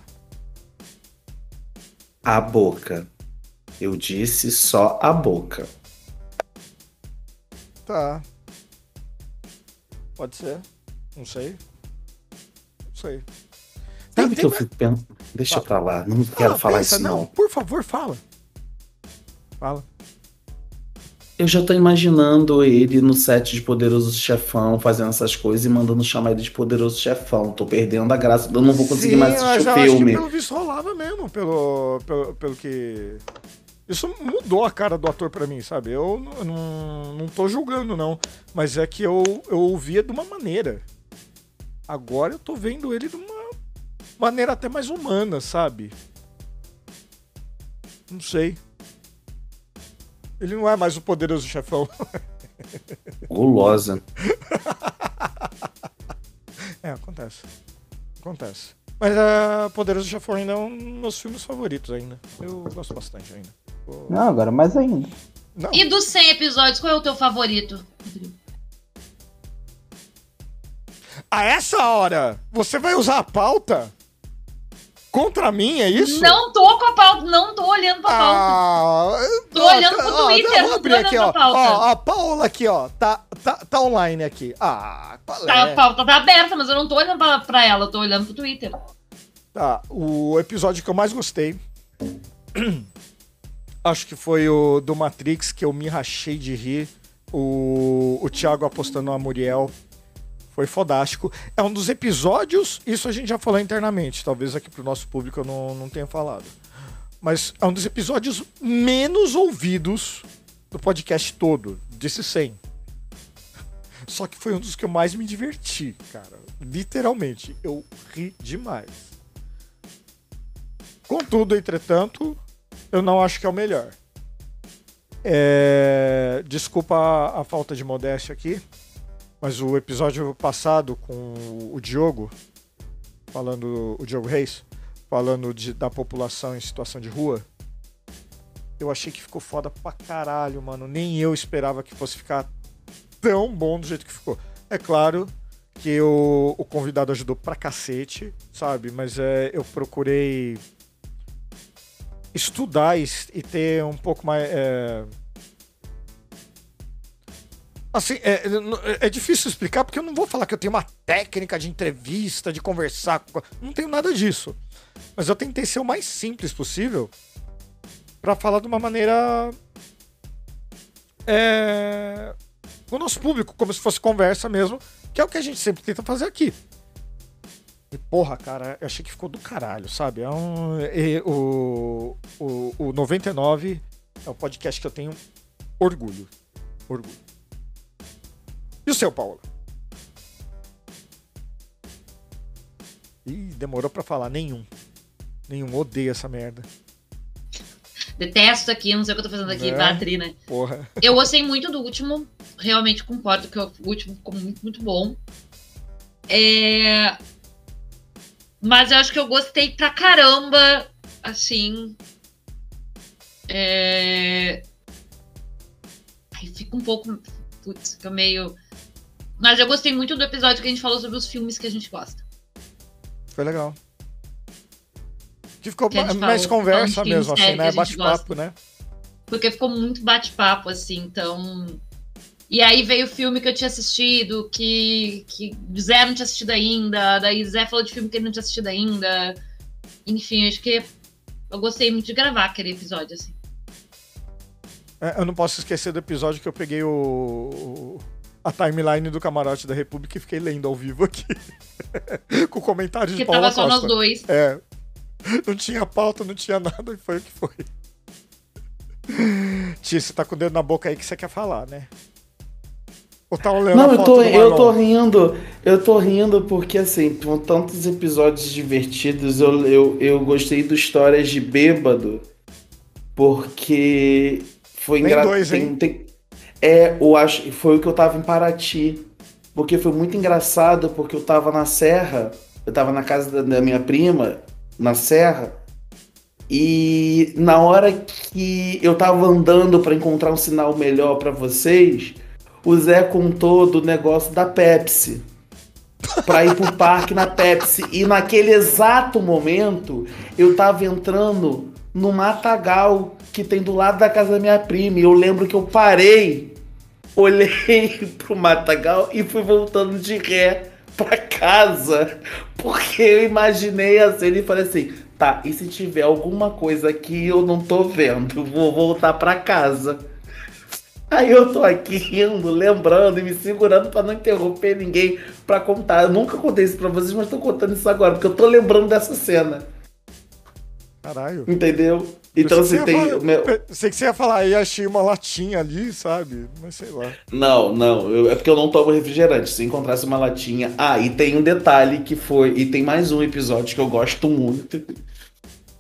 A boca. Eu disse só a boca. Tá. Pode ser. Não sei. Não sei. Sabe o Tem- que eu fico pensando? Deixa Fala. pra lá, não Fala, quero falar pensa, isso não. Por favor, fala. Fala. Eu já tô imaginando ele no set de Poderoso Chefão, fazendo essas coisas e mandando chamar ele de Poderoso Chefão. Tô perdendo a graça, eu não vou conseguir Sim, mais mas assistir eu o acho que filme. pelo visto rolava mesmo, pelo, pelo, pelo que. Isso mudou a cara do ator pra mim, sabe? Eu não, não tô julgando, não. Mas é que eu, eu ouvia de uma maneira. Agora eu tô vendo ele de uma maneira até mais humana, sabe? Não sei. Ele não é mais o poderoso chefão. Gulosa. É, acontece. Acontece. Mas a Poderoso Chefão ainda é um dos meus filmes favoritos ainda. Eu gosto bastante ainda. Vou- Não, agora mais ainda. Não. E dos 100 episódios, qual é o teu favorito? A essa hora, você vai usar a pauta contra mim, é isso? Não tô com a pauta, não tô olhando pra pauta. Ah, Tô olhando pro Twitter, eu não tô olhando aqui, pra ó. pauta. Ó, a Paula aqui, ó, tá, tá, tá online aqui. Ah, Tá, é? a pauta tá aberta, mas eu não tô olhando pra, pra ela, eu tô olhando pro Twitter. Tá, o episódio que eu mais gostei. Acho que foi o do Matrix, que eu me rachei de rir. O, o Thiago apostando a Muriel. Foi fodástico. É um dos episódios. Isso a gente já falou internamente. Talvez aqui pro nosso público eu não, não tenha falado. Mas é um dos episódios menos ouvidos do podcast todo. Desse 100. Só que foi um dos que eu mais me diverti, cara. Literalmente. Eu ri demais. Contudo, entretanto, eu não acho que é o melhor. É, Desculpa a, a falta de modéstia aqui, mas o episódio passado com o Diogo, falando o Diogo Reis, falando de- da população em situação de rua, eu achei que ficou foda pra caralho, mano. Nem eu esperava que fosse ficar tão bom do jeito que ficou. É claro que o, o convidado ajudou pra cacete, sabe? Mas é, eu procurei estudar e, e ter um pouco mais. é, Assim, é, é- é difícil explicar porque eu não vou falar que eu tenho uma técnica de entrevista, de conversar. Não tenho nada disso. Mas eu tentei ser o mais simples possível pra falar de uma maneira. É, o nosso público, como se fosse conversa mesmo, que é o que a gente sempre tenta fazer aqui. E porra, cara, eu achei que ficou do caralho, sabe? É um, e o, o, o 99 é um podcast que eu tenho orgulho. Orgulho. E o seu, Paulo? Ih, demorou pra falar. Nenhum. Nenhum. Odeio essa merda. Detesto aqui, não sei o que eu tô fazendo aqui, Né? Batri, né? Porra. Eu gostei muito do último, realmente concordo que o último ficou muito, muito bom. É... Mas eu acho que eu gostei pra caramba, assim. É... Aí fica um pouco. Putz, fica meio. Mas eu gostei muito do episódio que a gente falou sobre os filmes que a gente gosta. Foi legal. Que ficou Que mais falou, conversa mesmo, assim, né? Bate-papo, né? Porque ficou muito bate-papo, assim, então. E aí veio o filme que eu tinha assistido, que, que Zé não tinha assistido ainda, daí Zé falou de filme que ele não tinha assistido ainda. Enfim, acho que eu gostei muito de gravar aquele episódio, assim. É, Eu não posso esquecer do episódio que eu peguei o- a timeline do Camarote da República e fiquei lendo ao vivo aqui. Com comentários de Porque Paula tava só Costa. nós dois. É. Não tinha pauta, não tinha nada e foi o que foi. Tia, você tá com o dedo na boca aí que você quer falar, né? Ou tá olhando Não, a eu tô, eu tô rindo. Eu tô rindo porque, assim, com tantos episódios divertidos, eu, eu, eu gostei do Histórias de Bêbado, porque foi Tem engraçado. dois, hein? É, eu acho, foi o que eu tava em Paraty. Porque foi muito engraçado, porque eu tava na Serra, eu tava na casa da, da minha prima, na Serra, e na hora que eu tava andando pra encontrar um sinal melhor pra vocês, o Zé contou do negócio da Pepsi. Pra ir pro parque na Pepsi. E naquele exato momento, eu tava entrando no matagal que tem do lado da casa da minha prima. E eu lembro que eu parei, olhei pro matagal e fui voltando de ré pra casa. Porque eu imaginei a cena e falei assim: tá, e se tiver alguma coisa aqui eu não tô vendo? Vou voltar pra casa. Aí eu tô aqui rindo, lembrando e me segurando pra não interromper ninguém pra contar. Eu nunca contei isso pra vocês, mas tô contando isso agora, porque eu tô lembrando dessa cena. Caralho. Entendeu? Então, assim, você tem. falar- meu- Sei que você ia falar aí, achei uma latinha ali, sabe? Mas sei lá. Não, não, eu- é porque eu não tomo refrigerante. Se encontrasse uma latinha. Ah, e tem um detalhe que foi. E tem mais um episódio que eu gosto muito.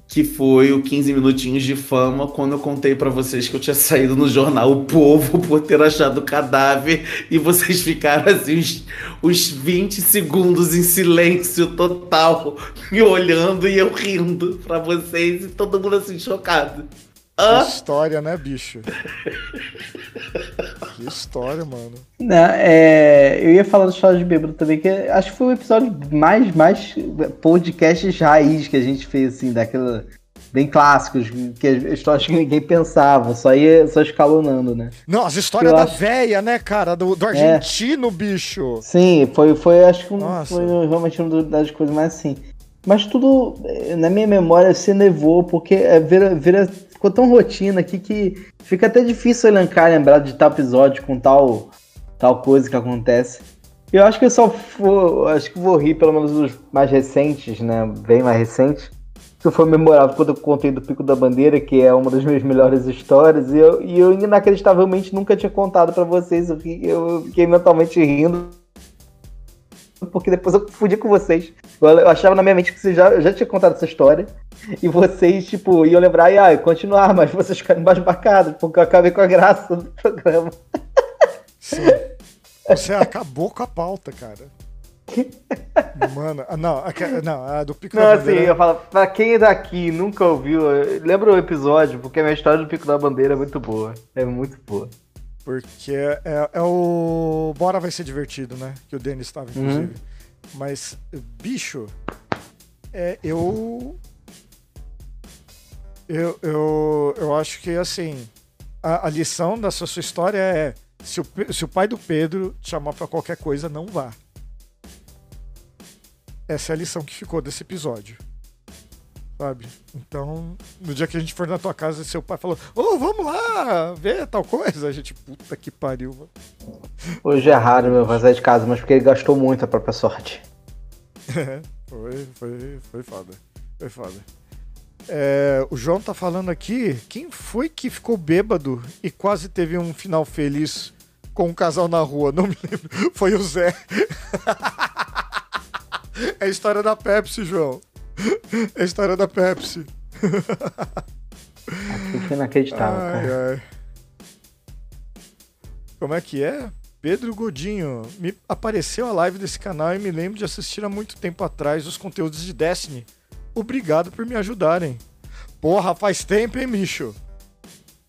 Que foi o 15 minutinhos de fama, quando eu contei pra vocês que eu tinha saído no jornal O Povo por ter achado o cadáver e vocês ficaram assim uns, uns 20 segundos em silêncio total, me olhando e eu rindo pra vocês e todo mundo assim chocado. Que história, né, bicho? que história, mano. Não, é, eu ia falar do história de bêbado também, que acho que foi o episódio mais, mais podcast raiz que a gente fez, assim, daquela. Bem clássicos, que as histórias que ninguém pensava, só ia só escalonando, né? Não, as histórias da acho- véia, né, cara? Do, do argentino, bicho. Sim, foi, foi acho que um- foi realmente uma das coisas mais assim. Mas tudo, eh, na minha memória, se nevou, porque é, vira, vira, ficou tão rotina aqui que fica até difícil elencar, lembrar de tal episódio com tal, tal coisa que acontece. Eu acho que eu só acho que vou rir pelo menos dos mais recentes, né? Bem mais recentes. Que foi memorável quando eu contei do Pico da Bandeira, que é uma das minhas melhores histórias, e eu, e eu inacreditavelmente nunca tinha contado pra vocês. Eu, eu fiquei mentalmente rindo porque depois eu fudi com vocês. Eu, achava na minha mente que vocês já, eu já tinha contado essa história. E vocês, tipo, iam lembrar e ah, continuar, mas vocês ficaram embasbacados, porque eu acabei com a graça do programa. Sim. Você acabou com a pauta, cara. Mano, ah, não, a, não, a do Pico Não, da assim, Bandeira. eu falo, pra quem daqui nunca ouviu, lembra o episódio, porque a minha história do Pico da Bandeira é muito boa. É muito boa. Porque é, é o. Bora vai ser divertido, né? Que o Denis estava, inclusive. Mas, bicho, é, eu. Eu, eu, eu acho que, assim, a, a lição dessa sua história é: se o, se o pai do Pedro te chamar pra qualquer coisa, não vá. Essa é a lição que ficou desse episódio. Sabe? Então, no dia que a gente for na tua casa, seu pai falou: Ô, vamos lá ver tal coisa. A gente, puta que pariu, mano. Hoje é raro meu fazer de casa, mas porque ele gastou muito a própria sorte. foi, foi, foi foda. Foi foda. É, o João tá falando aqui, quem foi que ficou bêbado e quase teve um final feliz com um casal na rua? Não me lembro. Foi o Zé. É a história da Pepsi, João. É a história da Pepsi. Aquilo foi inacreditável, Ai, cara. ai. Como é que é? Pedro Godinho, me apareceu a live desse canal e me lembro de assistir há muito tempo atrás os conteúdos de Destiny. Obrigado por me ajudarem. Porra, faz tempo, hein, bicho?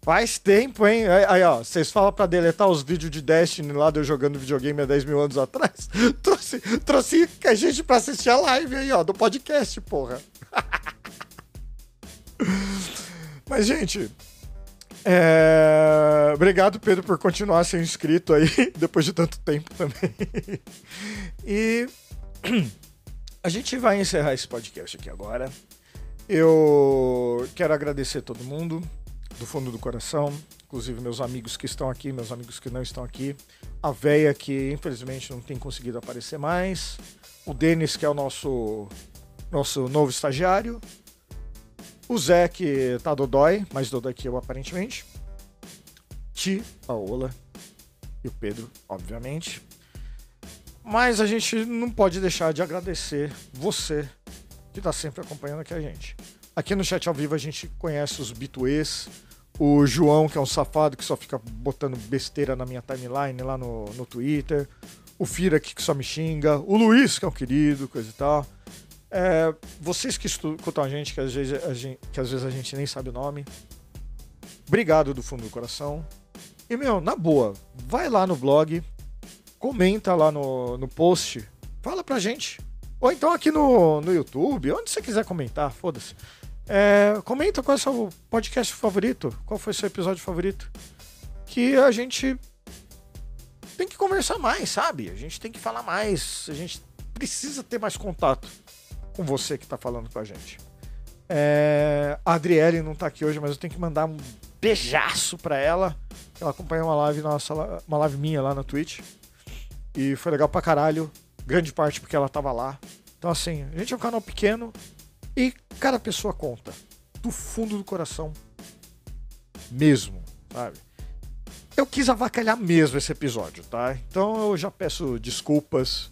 Faz tempo, hein? Aí, ó, vocês falam pra deletar os vídeos de Destiny lá de eu jogando videogame há 10 mil anos atrás? trouxe, trouxe a gente pra assistir a live aí, ó, do podcast, porra. Mas, gente, é, Obrigado, Pedro, por continuar sendo inscrito aí, depois de tanto tempo também. E a gente vai encerrar esse podcast aqui agora. Eu quero agradecer todo mundo, do fundo do coração, inclusive meus amigos que estão aqui, meus amigos que não estão aqui, a véia que infelizmente não tem conseguido aparecer mais, o Denis, que é o nosso, nosso novo estagiário, o Zé, que tá dodói, mais dodói que eu aparentemente, Ti, Paola e o Pedro, obviamente. Mas a gente não pode deixar de agradecer você que tá sempre acompanhando aqui a gente. Aqui no chat ao vivo a gente conhece os bituês, o João, que é um safado que só fica botando besteira na minha timeline lá no, no Twitter, o Fira que só me xinga, o Luiz, que é um querido, coisa e tal. É, vocês que escutam a gente que, às vezes a gente, que às vezes a gente nem sabe o nome, obrigado do fundo do coração. E, meu, na boa, vai lá no blog, comenta lá no, no post, fala pra gente. Ou então aqui no, no YouTube, onde você quiser comentar, foda-se. É, comenta qual é o seu podcast favorito, qual foi o seu episódio favorito. Que a gente tem que conversar mais, sabe? A gente tem que falar mais, a gente precisa ter mais contato com você que tá falando com a gente. É, a Adriele não tá aqui hoje, mas eu tenho que mandar um beijaço pra ela. Ela acompanhou uma live nossa, uma live minha lá na Twitch. E foi legal pra caralho. Grande parte porque ela tava lá. Então, assim, a gente é um canal pequeno e cada pessoa conta. Do fundo do coração. Mesmo, sabe? Eu quis avacalhar mesmo esse episódio, tá? Então eu já peço desculpas.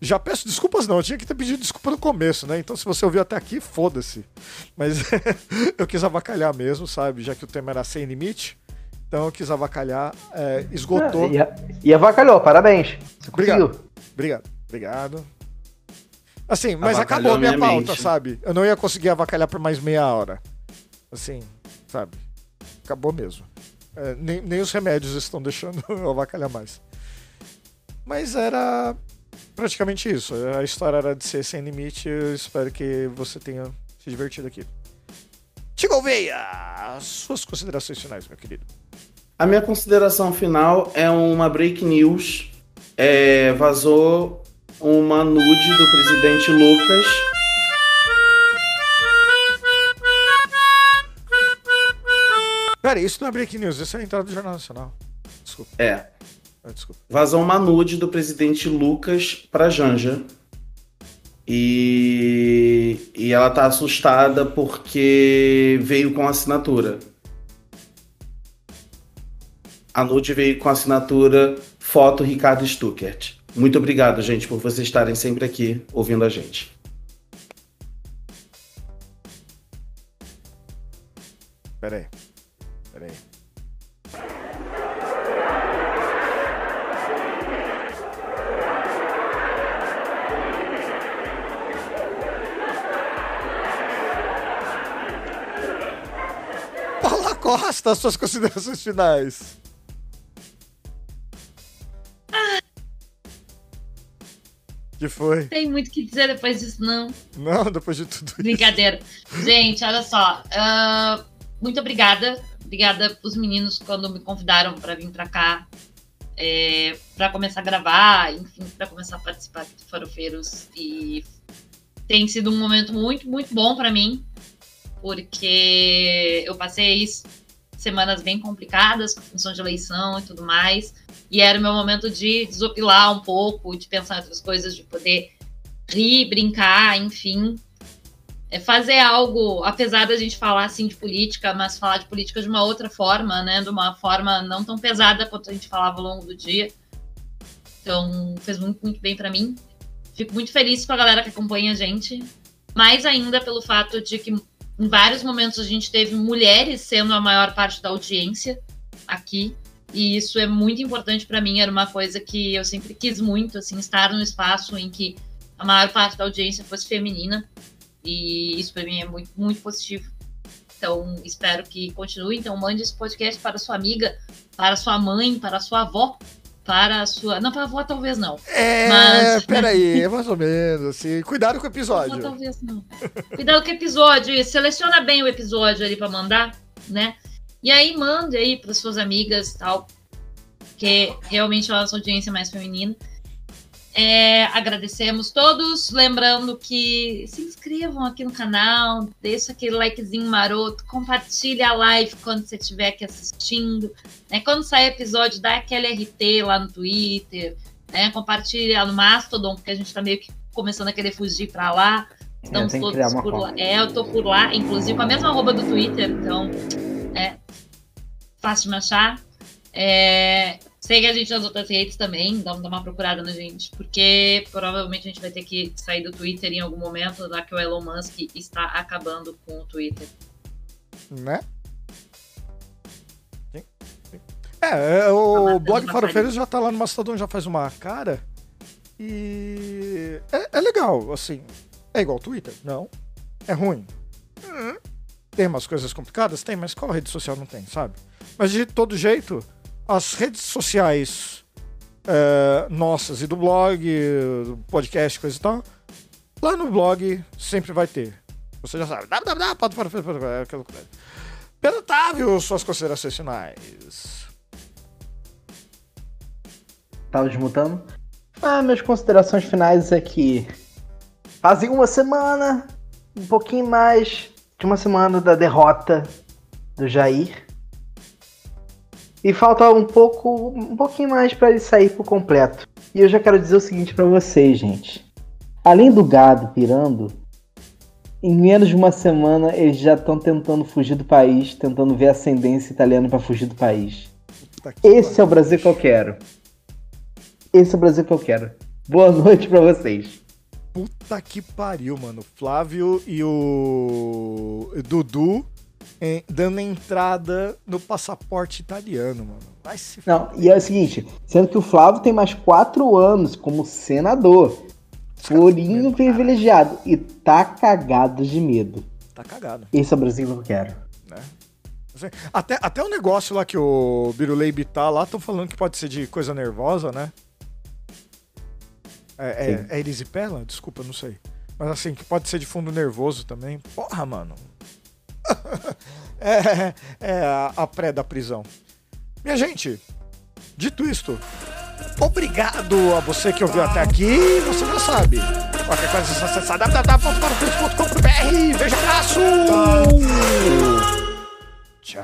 Já peço desculpas não, eu tinha que ter pedido desculpa no começo, né? Então se você ouviu até aqui, foda-se. Mas eu quis avacalhar mesmo, sabe? Já que o tema era sem limite. Então eu quis avacalhar, é, esgotou. E, a- e avacalhou, parabéns. Você Obrigado. conseguiu. Obrigado, obrigado. Assim, mas acabou a minha minha pauta, mente. sabe? Eu não ia conseguir avacalhar por mais meia hora. Assim, sabe? Acabou mesmo. É, nem, nem os remédios estão deixando eu avacalhar mais. Mas era praticamente isso. A história era de ser sem limite. Eu espero que você tenha se divertido aqui. Tigo Veia! Suas considerações finais, meu querido. A minha consideração final é uma break news. É, vazou uma nude do presidente Lucas. Pera, isso não é break news, isso é a entrada do Jornal Nacional. Desculpa. É, Ah, desculpa. vazou uma nude do presidente Lucas pra Janja. E, e ela tá assustada porque veio com assinatura. A nude veio com assinatura foto Ricardo Stuckert. Muito obrigado, gente, por vocês estarem sempre aqui ouvindo a gente. Pera aí. Pera aí. Paula Costa, suas considerações finais. Que foi? Tem muito o que dizer depois disso, não. Não, depois de tudo isso. Brincadeira. Gente, olha só. ah, muito obrigada. Obrigada os meninos quando me convidaram para vir para cá. É, para começar a gravar, enfim, para começar a participar do Farofeiros. E tem sido um momento muito, muito bom para mim, porque eu passei semanas bem complicadas com função de eleição e tudo mais. E era o meu momento de desopilar um pouco, de pensar em outras coisas, de poder rir, brincar, enfim. É fazer algo, apesar da gente falar assim de política, mas falar de política de uma outra forma, né? De uma forma não tão pesada quanto a gente falava ao longo do dia. Então, fez muito, muito bem para mim. Fico muito feliz com a galera que acompanha a gente. Mais ainda pelo fato de que em vários momentos a gente teve mulheres sendo a maior parte da audiência aqui. E isso é muito importante para mim. Era uma coisa que eu sempre quis muito, assim, estar num espaço em que a maior parte da audiência fosse feminina. E isso para mim é muito, muito positivo. Então, espero que continue. Então, mande esse podcast para sua amiga, para sua mãe, para sua avó, para a sua. Não, para a avó talvez não. É, Mas- peraí, é mais ou menos assim. Cuidado com o episódio. talvez não. Cuidado com o episódio. Seleciona bem o episódio ali para mandar, né? E aí, mande aí para suas amigas e tal. Que realmente é a nossa audiência mais feminina. É, agradecemos todos. Lembrando que se inscrevam aqui no canal, deixa aquele likezinho maroto, compartilha a live quando você estiver aqui assistindo. Né? Quando sair episódio, dá aquele RT lá no Twitter, né? Compartilha no Mastodon, porque a gente tá meio que começando a querer fugir para lá. Estamos todos por lá. É, eu tô por lá, inclusive com a mesma arroba do Twitter, então é fácil de me achar. É, segue a gente nas outras redes também, dá, dá uma procurada na gente, porque provavelmente a gente vai ter que sair do Twitter em algum momento, já que o Elon Musk está acabando com o Twitter. Né? Sim, sim. É, é, o matando blog uma Farofeiros já tá lá no Mastodon já faz uma cara. E é, é legal, assim. É igual o Twitter? Não. É ruim? Hum. Tem umas coisas complicadas? Tem, mas qual rede social não tem, sabe? Mas de todo jeito, as redes sociais é, nossas e do blog, podcast, coisa e tal, lá no blog sempre vai ter. Você já sabe. coisa. Penotávio, suas considerações finais. Tava desmutando? Ah, minhas considerações finais é que fazem uma semana, um pouquinho mais de uma semana da derrota do Jair. E falta um pouco, um pouquinho mais para ele sair por completo. E eu já quero dizer o seguinte para vocês, gente. Além do gado pirando, em menos de uma semana eles já estão tentando fugir do país, tentando ver a ascendência italiana para fugir do país. Esse é o. Brasil que eu quero. Esse é o Brasil que eu quero. Boa noite pra vocês. Puta que pariu, mano. Flávio e o Dudu em- dando entrada no passaporte italiano, mano. Vai se Não, e é o seguinte, sendo que o Flávio tem mais quatro anos como senador, florinho privilegiado, e tá cagado de medo. Tá cagado. Esse é o Brasil que eu quero. né? Assim, Até, até o negócio lá que o Biruleibe tá lá, estão falando que pode ser de coisa nervosa, né? É, é, é erisipela? Desculpa, não sei. Mas assim, que pode ser de fundo nervoso também. Porra, mano. É é a, a pré da prisão. Minha gente, dito isto, obrigado a você que ouviu até aqui. Você já sabe. Qualquer coisa, é só acessar www.parofeiros.com.br. Beijo, abraço! Tchau!